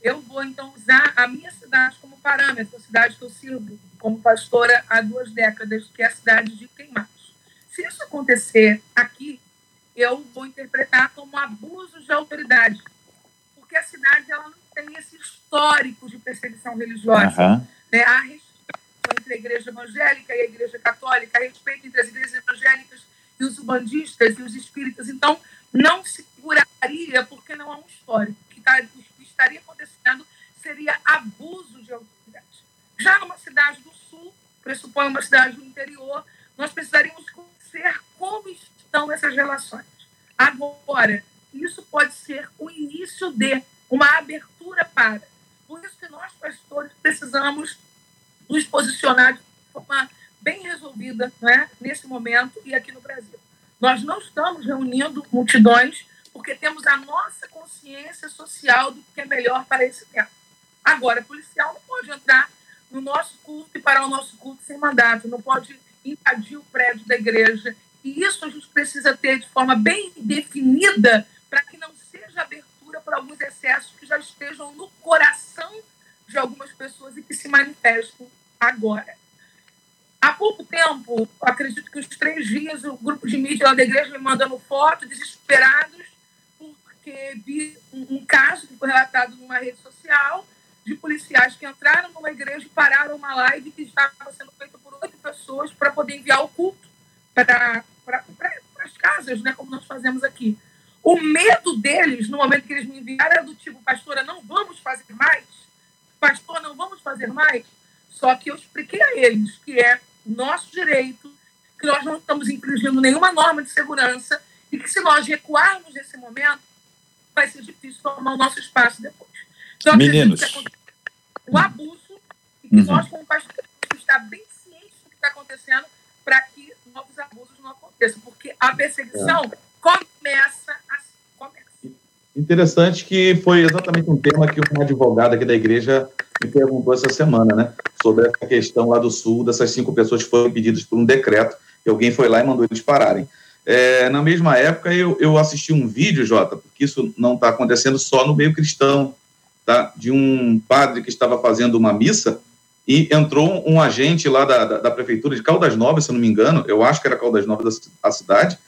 Eu vou, então, usar a minha cidade como parâmetro, a cidade que eu sirvo como pastora há duas décadas, que é a cidade de Queimados. Se isso acontecer aqui, eu vou interpretar como abuso de autoridade, porque a cidade ela não tem esse histórico de perseguição religiosa. Uhum. Né? Há respeito entre a igreja evangélica e a igreja católica, há respeito entre as igrejas evangélicas e os ubandistas e os espíritas. Então, não se curaria porque não há um histórico que está estaria acontecendo seria abuso de autoridade. Já numa cidade do sul, pressupõe uma cidade do interior, nós precisaríamos conhecer como estão essas relações. Agora, isso pode ser o início de uma abertura para. Por isso que nós, pastores, precisamos nos posicionar de forma bem resolvida né, nesse momento e aqui no. Nós não estamos reunindo multidões porque temos a nossa consciência social do que é melhor para esse tempo. Agora, policial não pode entrar no nosso culto e parar o nosso culto sem mandato, não pode invadir o prédio da igreja. E isso a gente precisa ter de forma bem definida para que não seja abertura para alguns excessos que já estejam no coração de algumas pessoas e que se manifestam agora. Há pouco tempo, acredito que uns três dias, o lá da igreja me mandando foto, desesperados, porque vi um, um caso que foi relatado numa rede social de policiais que entraram numa igreja e pararam uma live que estava sendo feita por oito pessoas para poder enviar o culto para as casas, né, como nós fazemos aqui. O medo deles, no momento que eles me enviaram, era do tipo, pastora, não vamos fazer mais? Pastor, não vamos fazer mais? Só que eu expliquei a eles que é nosso direito, que nós não estamos infringindo nenhuma norma de segurança e que se nós recuarmos nesse momento, vai ser difícil tomar o nosso espaço depois. Então, Meninos. O abuso, e que uhum. nós, como pastor, está bem cientes do que está acontecendo para que novos abusos não aconteçam, porque a perseguição é. começa assim. Começa. Interessante que foi exatamente um tema que uma advogada aqui da igreja me perguntou essa semana, né? Sobre essa questão lá do Sul, dessas cinco pessoas que foram impedidas por um decreto, e alguém foi lá e mandou eles pararem. É, na mesma época, eu, eu assisti um vídeo, Jota, porque isso não está acontecendo só no meio cristão, tá? de um padre que estava fazendo uma missa e entrou um agente lá da, da, da, prefeitura de Caldas Novas, se não me engano, eu acho que era Caldas Novas a cidade,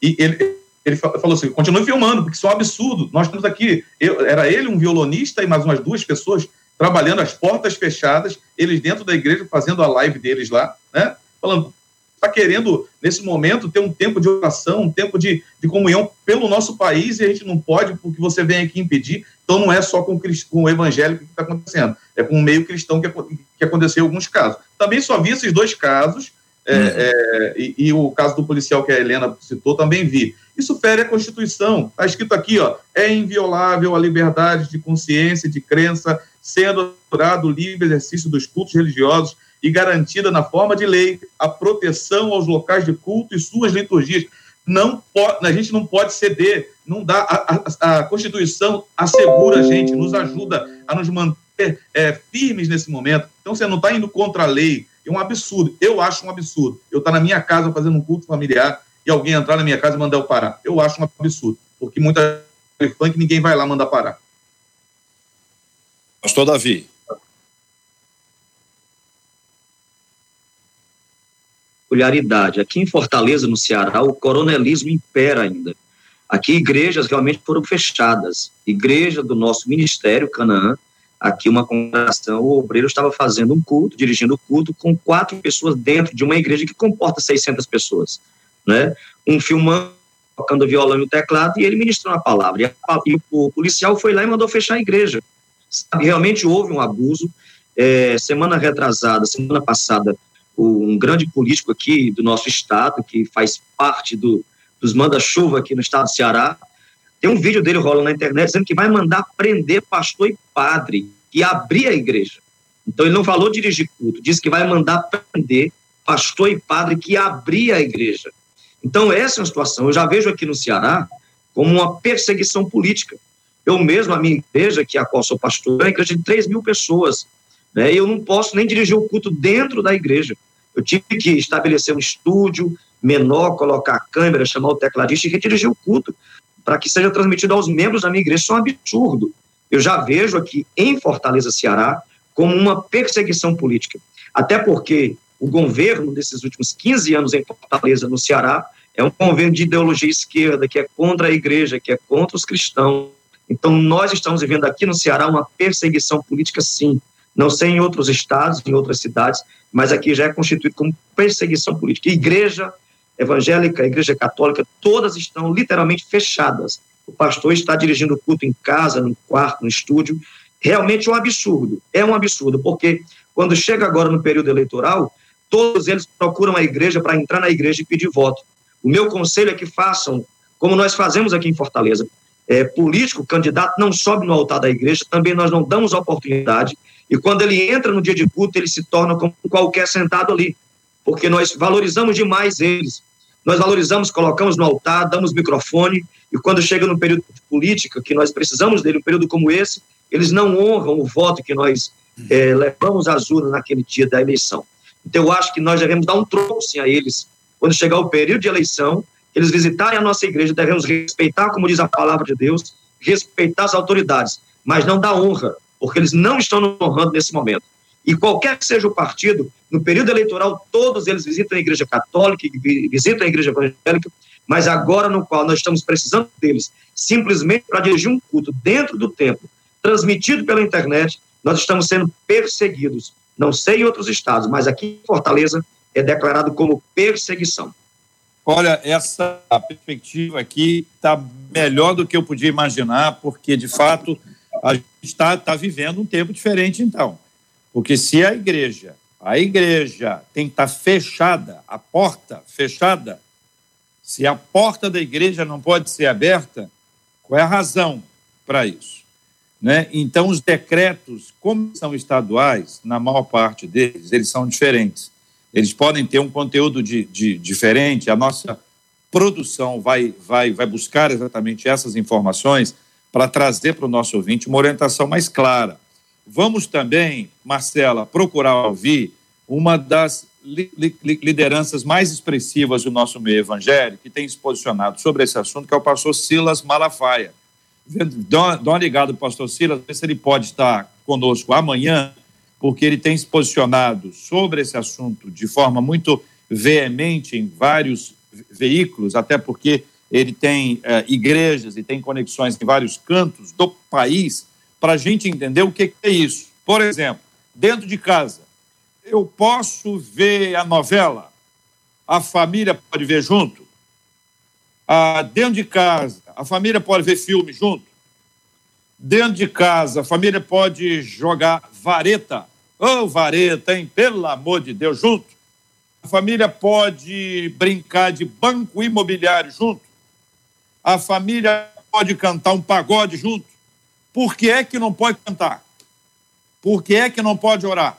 e ele, ele falou assim, continue filmando, porque isso é um absurdo, nós estamos aqui, eu, era ele, um violonista e mais umas duas pessoas trabalhando as portas fechadas, eles dentro da igreja fazendo a live deles lá, né, falando, está querendo, nesse momento, ter um tempo de oração, um tempo de, de comunhão pelo nosso país, e a gente não pode, porque você vem aqui impedir. Então, não é só com, com o evangélico que está acontecendo, é com o meio cristão que, que aconteceu em alguns casos. Também só vi esses dois casos, é, uhum. é, e, e, o caso do policial que a Helena citou, também vi. Isso fere a Constituição. Está escrito aqui, ó, é inviolável a liberdade de consciência e de crença, sendo adorado o livre exercício dos cultos religiosos e garantida na forma de lei a proteção aos locais de culto e suas liturgias. Não pode, a gente não pode ceder, não dá. A, a, a Constituição assegura a gente, nos ajuda a nos manter é, firmes nesse momento. Então você não está indo contra a lei. É um absurdo. Eu acho um absurdo. Eu estar tá na minha casa fazendo um culto familiar e alguém entrar na minha casa e mandar eu parar. Eu acho um absurdo. Porque muita funk ninguém vai lá mandar parar. Pastor Davi. Peculiaridade. Aqui em Fortaleza, no Ceará, o coronelismo impera ainda. Aqui, igrejas realmente foram fechadas. Igreja do nosso ministério, Canaã, aqui uma congregação, o obreiro estava fazendo um culto, dirigindo o culto, com quatro pessoas dentro de uma igreja que comporta 600 pessoas. Né? Um filmando, tocando violão e o teclado, e ele ministrou a palavra. E, a, e o policial foi lá e mandou fechar a igreja. Sabe, realmente houve um abuso. É, semana retrasada, semana passada, um grande político aqui do nosso estado, que faz parte do, dos manda-chuva aqui no estado do Ceará, tem um vídeo dele rolando na internet dizendo que vai mandar prender pastor e padre e abrir a igreja. Então ele não falou dirigir culto, disse que vai mandar prender pastor e padre que abrir a igreja. Então essa é uma situação, eu já vejo aqui no Ceará como uma perseguição política. Eu mesmo, a minha igreja, que é a qual sou pastor, é uma igreja de 3 mil pessoas. Né? Eu não posso nem dirigir o culto dentro da igreja. Eu tive que estabelecer um estúdio menor, colocar a câmera, chamar o tecladista e redirigir o culto para que seja transmitido aos membros da minha igreja. Isso é um absurdo. Eu já vejo aqui em Fortaleza, Ceará, como uma perseguição política. Até porque o governo desses últimos 15 anos em Fortaleza, no Ceará, é um governo de ideologia esquerda, que é contra a igreja, que é contra os cristãos. Então, nós estamos vivendo aqui no Ceará uma perseguição política, sim. Não sei em outros estados, em outras cidades, mas aqui já é constituído como perseguição política. Igreja evangélica, igreja católica, todas estão literalmente fechadas. O pastor está dirigindo o culto em casa, no quarto, no estúdio. Realmente é um absurdo. É um absurdo, porque quando chega agora no período eleitoral, todos eles procuram a igreja para entrar na igreja e pedir voto. O meu conselho é que façam, como nós fazemos aqui em Fortaleza, é, político, candidato, não sobe no altar da igreja, também nós não damos oportunidade e quando ele entra no dia de culto, ele se torna como qualquer sentado ali, porque nós valorizamos demais eles. nós valorizamos, colocamos no altar, damos microfone, e quando chega no período de política, que nós precisamos dele, um período como esse, eles não honram o voto que nós é, levamos às urnas naquele dia da eleição. Então, eu acho que nós devemos dar um troco, sim, a eles, quando chegar o período de eleição, eles visitarem a nossa igreja, devemos respeitar, como diz a palavra de Deus, respeitar as autoridades, mas não dar honra, porque eles não estão honrando nesse momento. E qualquer que seja o partido, no período eleitoral, todos eles visitam a igreja católica, visitam a igreja evangélica, mas agora no qual nós estamos precisando deles, simplesmente para dirigir um culto dentro do templo, transmitido pela internet, nós estamos sendo perseguidos. Não sei em outros estados, mas aqui em Fortaleza é declarado como perseguição. Olha, essa perspectiva aqui está melhor do que eu podia imaginar, porque, de fato, a gente está tá vivendo um tempo diferente, então. Porque se a igreja, a igreja tem que estar tá fechada, a porta fechada, se a porta da igreja não pode ser aberta, qual é a razão para isso? Né? Então, os decretos, como são estaduais, na maior parte deles, eles são diferentes. Eles podem ter um conteúdo de, de diferente, a nossa produção vai, vai, vai buscar exatamente essas informações para trazer para o nosso ouvinte uma orientação mais clara. Vamos também, Marcela, procurar ouvir uma das li, li, lideranças mais expressivas do nosso meio evangélico, que tem se posicionado sobre esse assunto, que é o pastor Silas Malafaia Dá uma ligada para o pastor Silas, ver se ele pode estar conosco amanhã, porque ele tem se posicionado sobre esse assunto de forma muito veemente em vários veículos, até porque ele tem é, igrejas e tem conexões em vários cantos do país, para a gente entender o que é isso. Por exemplo, dentro de casa, eu posso ver a novela, a família pode ver junto, ah, dentro de casa, a família pode ver filme junto. Dentro de casa, a família pode jogar vareta. Ô, oh, vareta, hein? Pelo amor de Deus, junto. A família pode brincar de banco imobiliário junto. A família pode cantar um pagode junto. Por que é que não pode cantar? Por que é que não pode orar?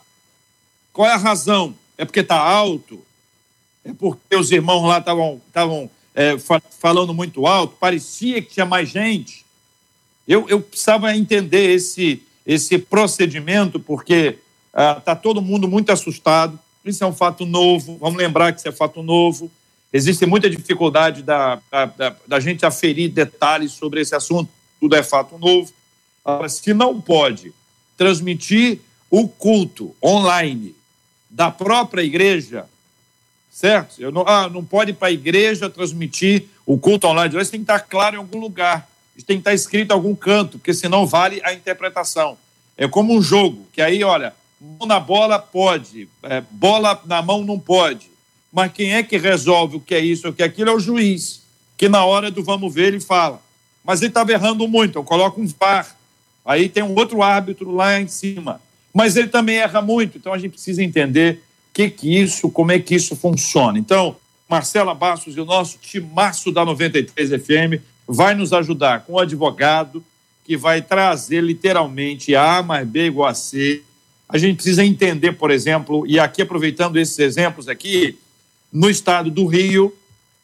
Qual é a razão? É porque está alto? É porque os irmãos lá estavam é, falando muito alto, parecia que tinha mais gente. Eu, eu precisava entender esse, esse procedimento, porque está ah, todo mundo muito assustado. Isso é um fato novo, vamos lembrar que isso é fato novo. Existe muita dificuldade da, da, da gente aferir detalhes sobre esse assunto, tudo é fato novo. Se não pode transmitir o culto online da própria igreja, certo? Eu não, ah, não pode ir para a igreja transmitir o culto online. Isso tem que estar claro em algum lugar. Isso tem que estar escrito em algum canto, porque senão vale a interpretação. É como um jogo, que aí, olha, mão na bola pode, é, bola na mão não pode. Mas quem é que resolve o que é isso o que é aquilo é o juiz, que na hora do vamos ver ele fala. Mas ele estava errando muito, então coloca um VAR. Aí tem um outro árbitro lá em cima. Mas ele também erra muito, então a gente precisa entender que que isso, como é que isso funciona. Então, Marcela Bastos e o nosso timaço da 93 FM vai nos ajudar com o advogado que vai trazer literalmente A mais B igual a C. A gente precisa entender, por exemplo, e aqui aproveitando esses exemplos aqui, no estado do Rio,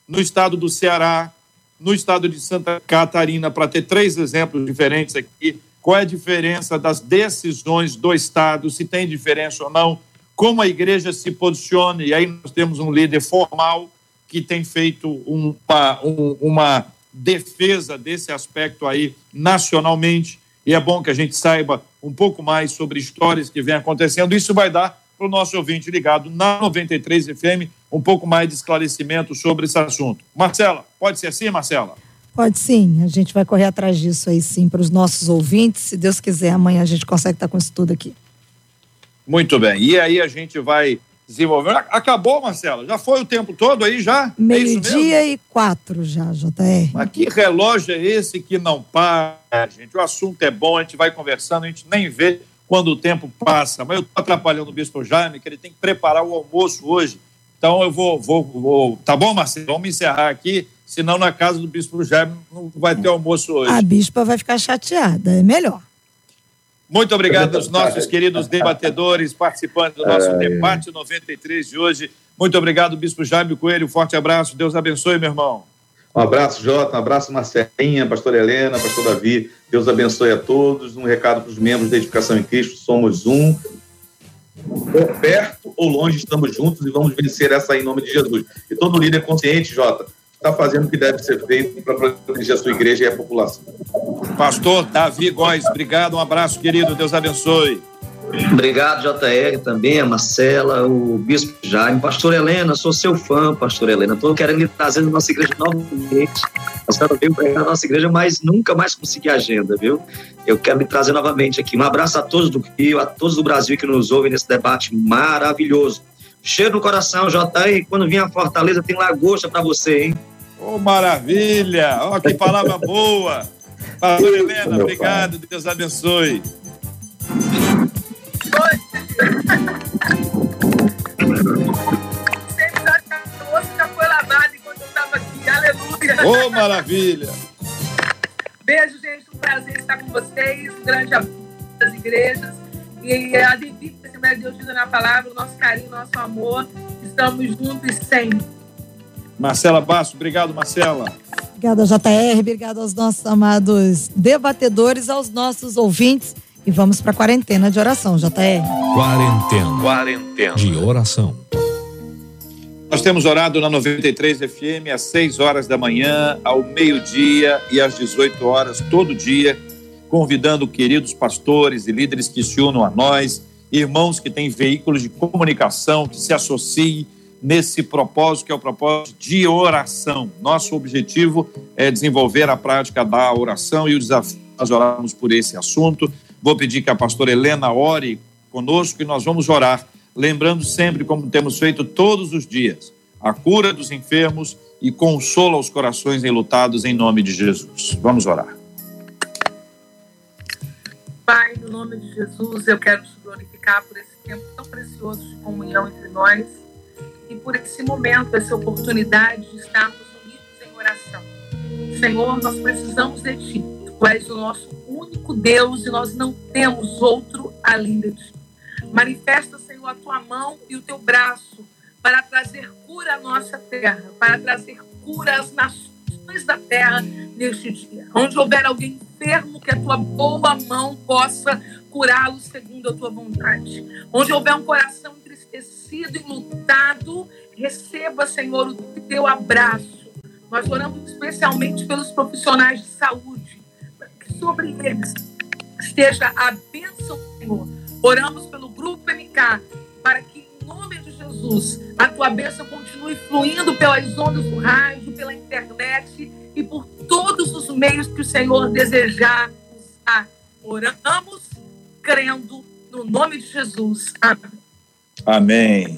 no estado do Ceará, no estado de Santa Catarina, para ter três exemplos diferentes aqui, qual é a diferença das decisões do estado, se tem diferença ou não, como a igreja se posiciona, e aí nós temos um líder formal que tem feito uma, um, uma defesa desse aspecto aí nacionalmente, e é bom que a gente saiba um pouco mais sobre histórias que vem acontecendo. Isso vai dar para o nosso ouvinte ligado na 93 FM um pouco mais de esclarecimento sobre esse assunto. Marcela, pode ser assim, Marcela? Pode sim, a gente vai correr atrás disso aí sim para os nossos ouvintes. Se Deus quiser, amanhã a gente consegue estar com isso tudo aqui. Muito bem. E aí a gente vai desenvolvendo. Acabou, Marcelo? Já foi o tempo todo aí já? É Meio-dia é e quatro já, JR. Mas que relógio é esse que não para, gente? O assunto é bom, a gente vai conversando, a gente nem vê quando o tempo passa. Mas eu estou atrapalhando o Bispo Jaime, que ele tem que preparar o almoço hoje. Então eu vou, vou, vou. Tá bom, Marcelo? Vamos encerrar aqui, senão na casa do Bispo Jaime não vai ter almoço hoje. A bispa vai ficar chateada, é melhor. Muito obrigado aos nossos queridos debatedores participando do nosso debate 93 de hoje. Muito obrigado, Bispo Jaime Coelho. Forte abraço. Deus abençoe, meu irmão. Um abraço, Jota. Um abraço, Marcelinha, Pastor Helena, Pastor Davi. Deus abençoe a todos. Um recado para os membros da Edificação em Cristo: somos um. Perto ou longe, estamos juntos e vamos vencer essa em nome de Jesus. E todo líder consciente, Jota, está fazendo o que deve ser feito para proteger a sua igreja e a população. Pastor Davi Góes, obrigado, um abraço, querido, Deus abençoe. Obrigado, JR, também, a Marcela, o Bispo Jaime. Pastor Helena, sou seu fã, Pastor Helena. Estou querendo lhe trazer na nossa igreja novamente. A senhora veio para a nossa igreja, mas nunca mais consegui agenda, viu? Eu quero lhe trazer novamente aqui. Um abraço a todos do Rio, a todos do Brasil que nos ouvem nesse debate maravilhoso. Cheiro no coração, JR. Quando vir a Fortaleza, tem lagosta para você, hein? Ô, oh, maravilha! Ó, oh, que palavra boa! Pastor Helena, obrigado, Deus abençoe. Já foi lavado enquanto eu estava aqui. Aleluia! Ô, oh, maravilha! Beijo, gente. Um prazer estar com vocês. Um grande abraço das igrejas. E a Deus Deus na palavra, o nosso carinho, o nosso amor. Estamos juntos sempre. Marcela Basso, obrigado, Marcela. Obrigada, JR. Obrigada aos nossos amados debatedores, aos nossos ouvintes. E vamos para a quarentena de oração, JR. Quarentena. Quarentena. De oração. Nós temos orado na 93 FM às 6 horas da manhã, ao meio-dia e às 18 horas, todo dia, convidando queridos pastores e líderes que se unam a nós, irmãos que têm veículos de comunicação, que se associem nesse propósito, que é o propósito de oração. Nosso objetivo é desenvolver a prática da oração e o desafio nós orarmos por esse assunto. Vou pedir que a pastora Helena ore conosco e nós vamos orar, lembrando sempre, como temos feito todos os dias, a cura dos enfermos e consola os corações enlutados em nome de Jesus. Vamos orar. Pai, no nome de Jesus, eu quero te glorificar por esse tempo tão precioso de comunhão entre nós e por esse momento, essa oportunidade de estarmos unidos em oração. Senhor, nós precisamos de Ti. Tu és o nosso único Deus e nós não temos outro além de Ti. Manifesta, Senhor, a Tua mão e o Teu braço para trazer cura à nossa terra, para trazer cura às nações da terra neste dia. Onde houver alguém enfermo, que a Tua boa mão possa curá-lo segundo a Tua vontade. Onde houver um coração entristecido e lutado, receba, Senhor, o teu abraço. Nós oramos especialmente pelos profissionais de saúde, sobre eles esteja a bênção, Senhor. Oramos pelo Grupo MK, para que, em nome de Jesus, a tua bênção continue fluindo pelas ondas do rádio, pela internet e por todos os meios que o Senhor desejar usar. Oramos crendo no nome de Jesus. Amém. Amém.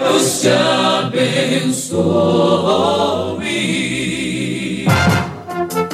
Deus te abençoe.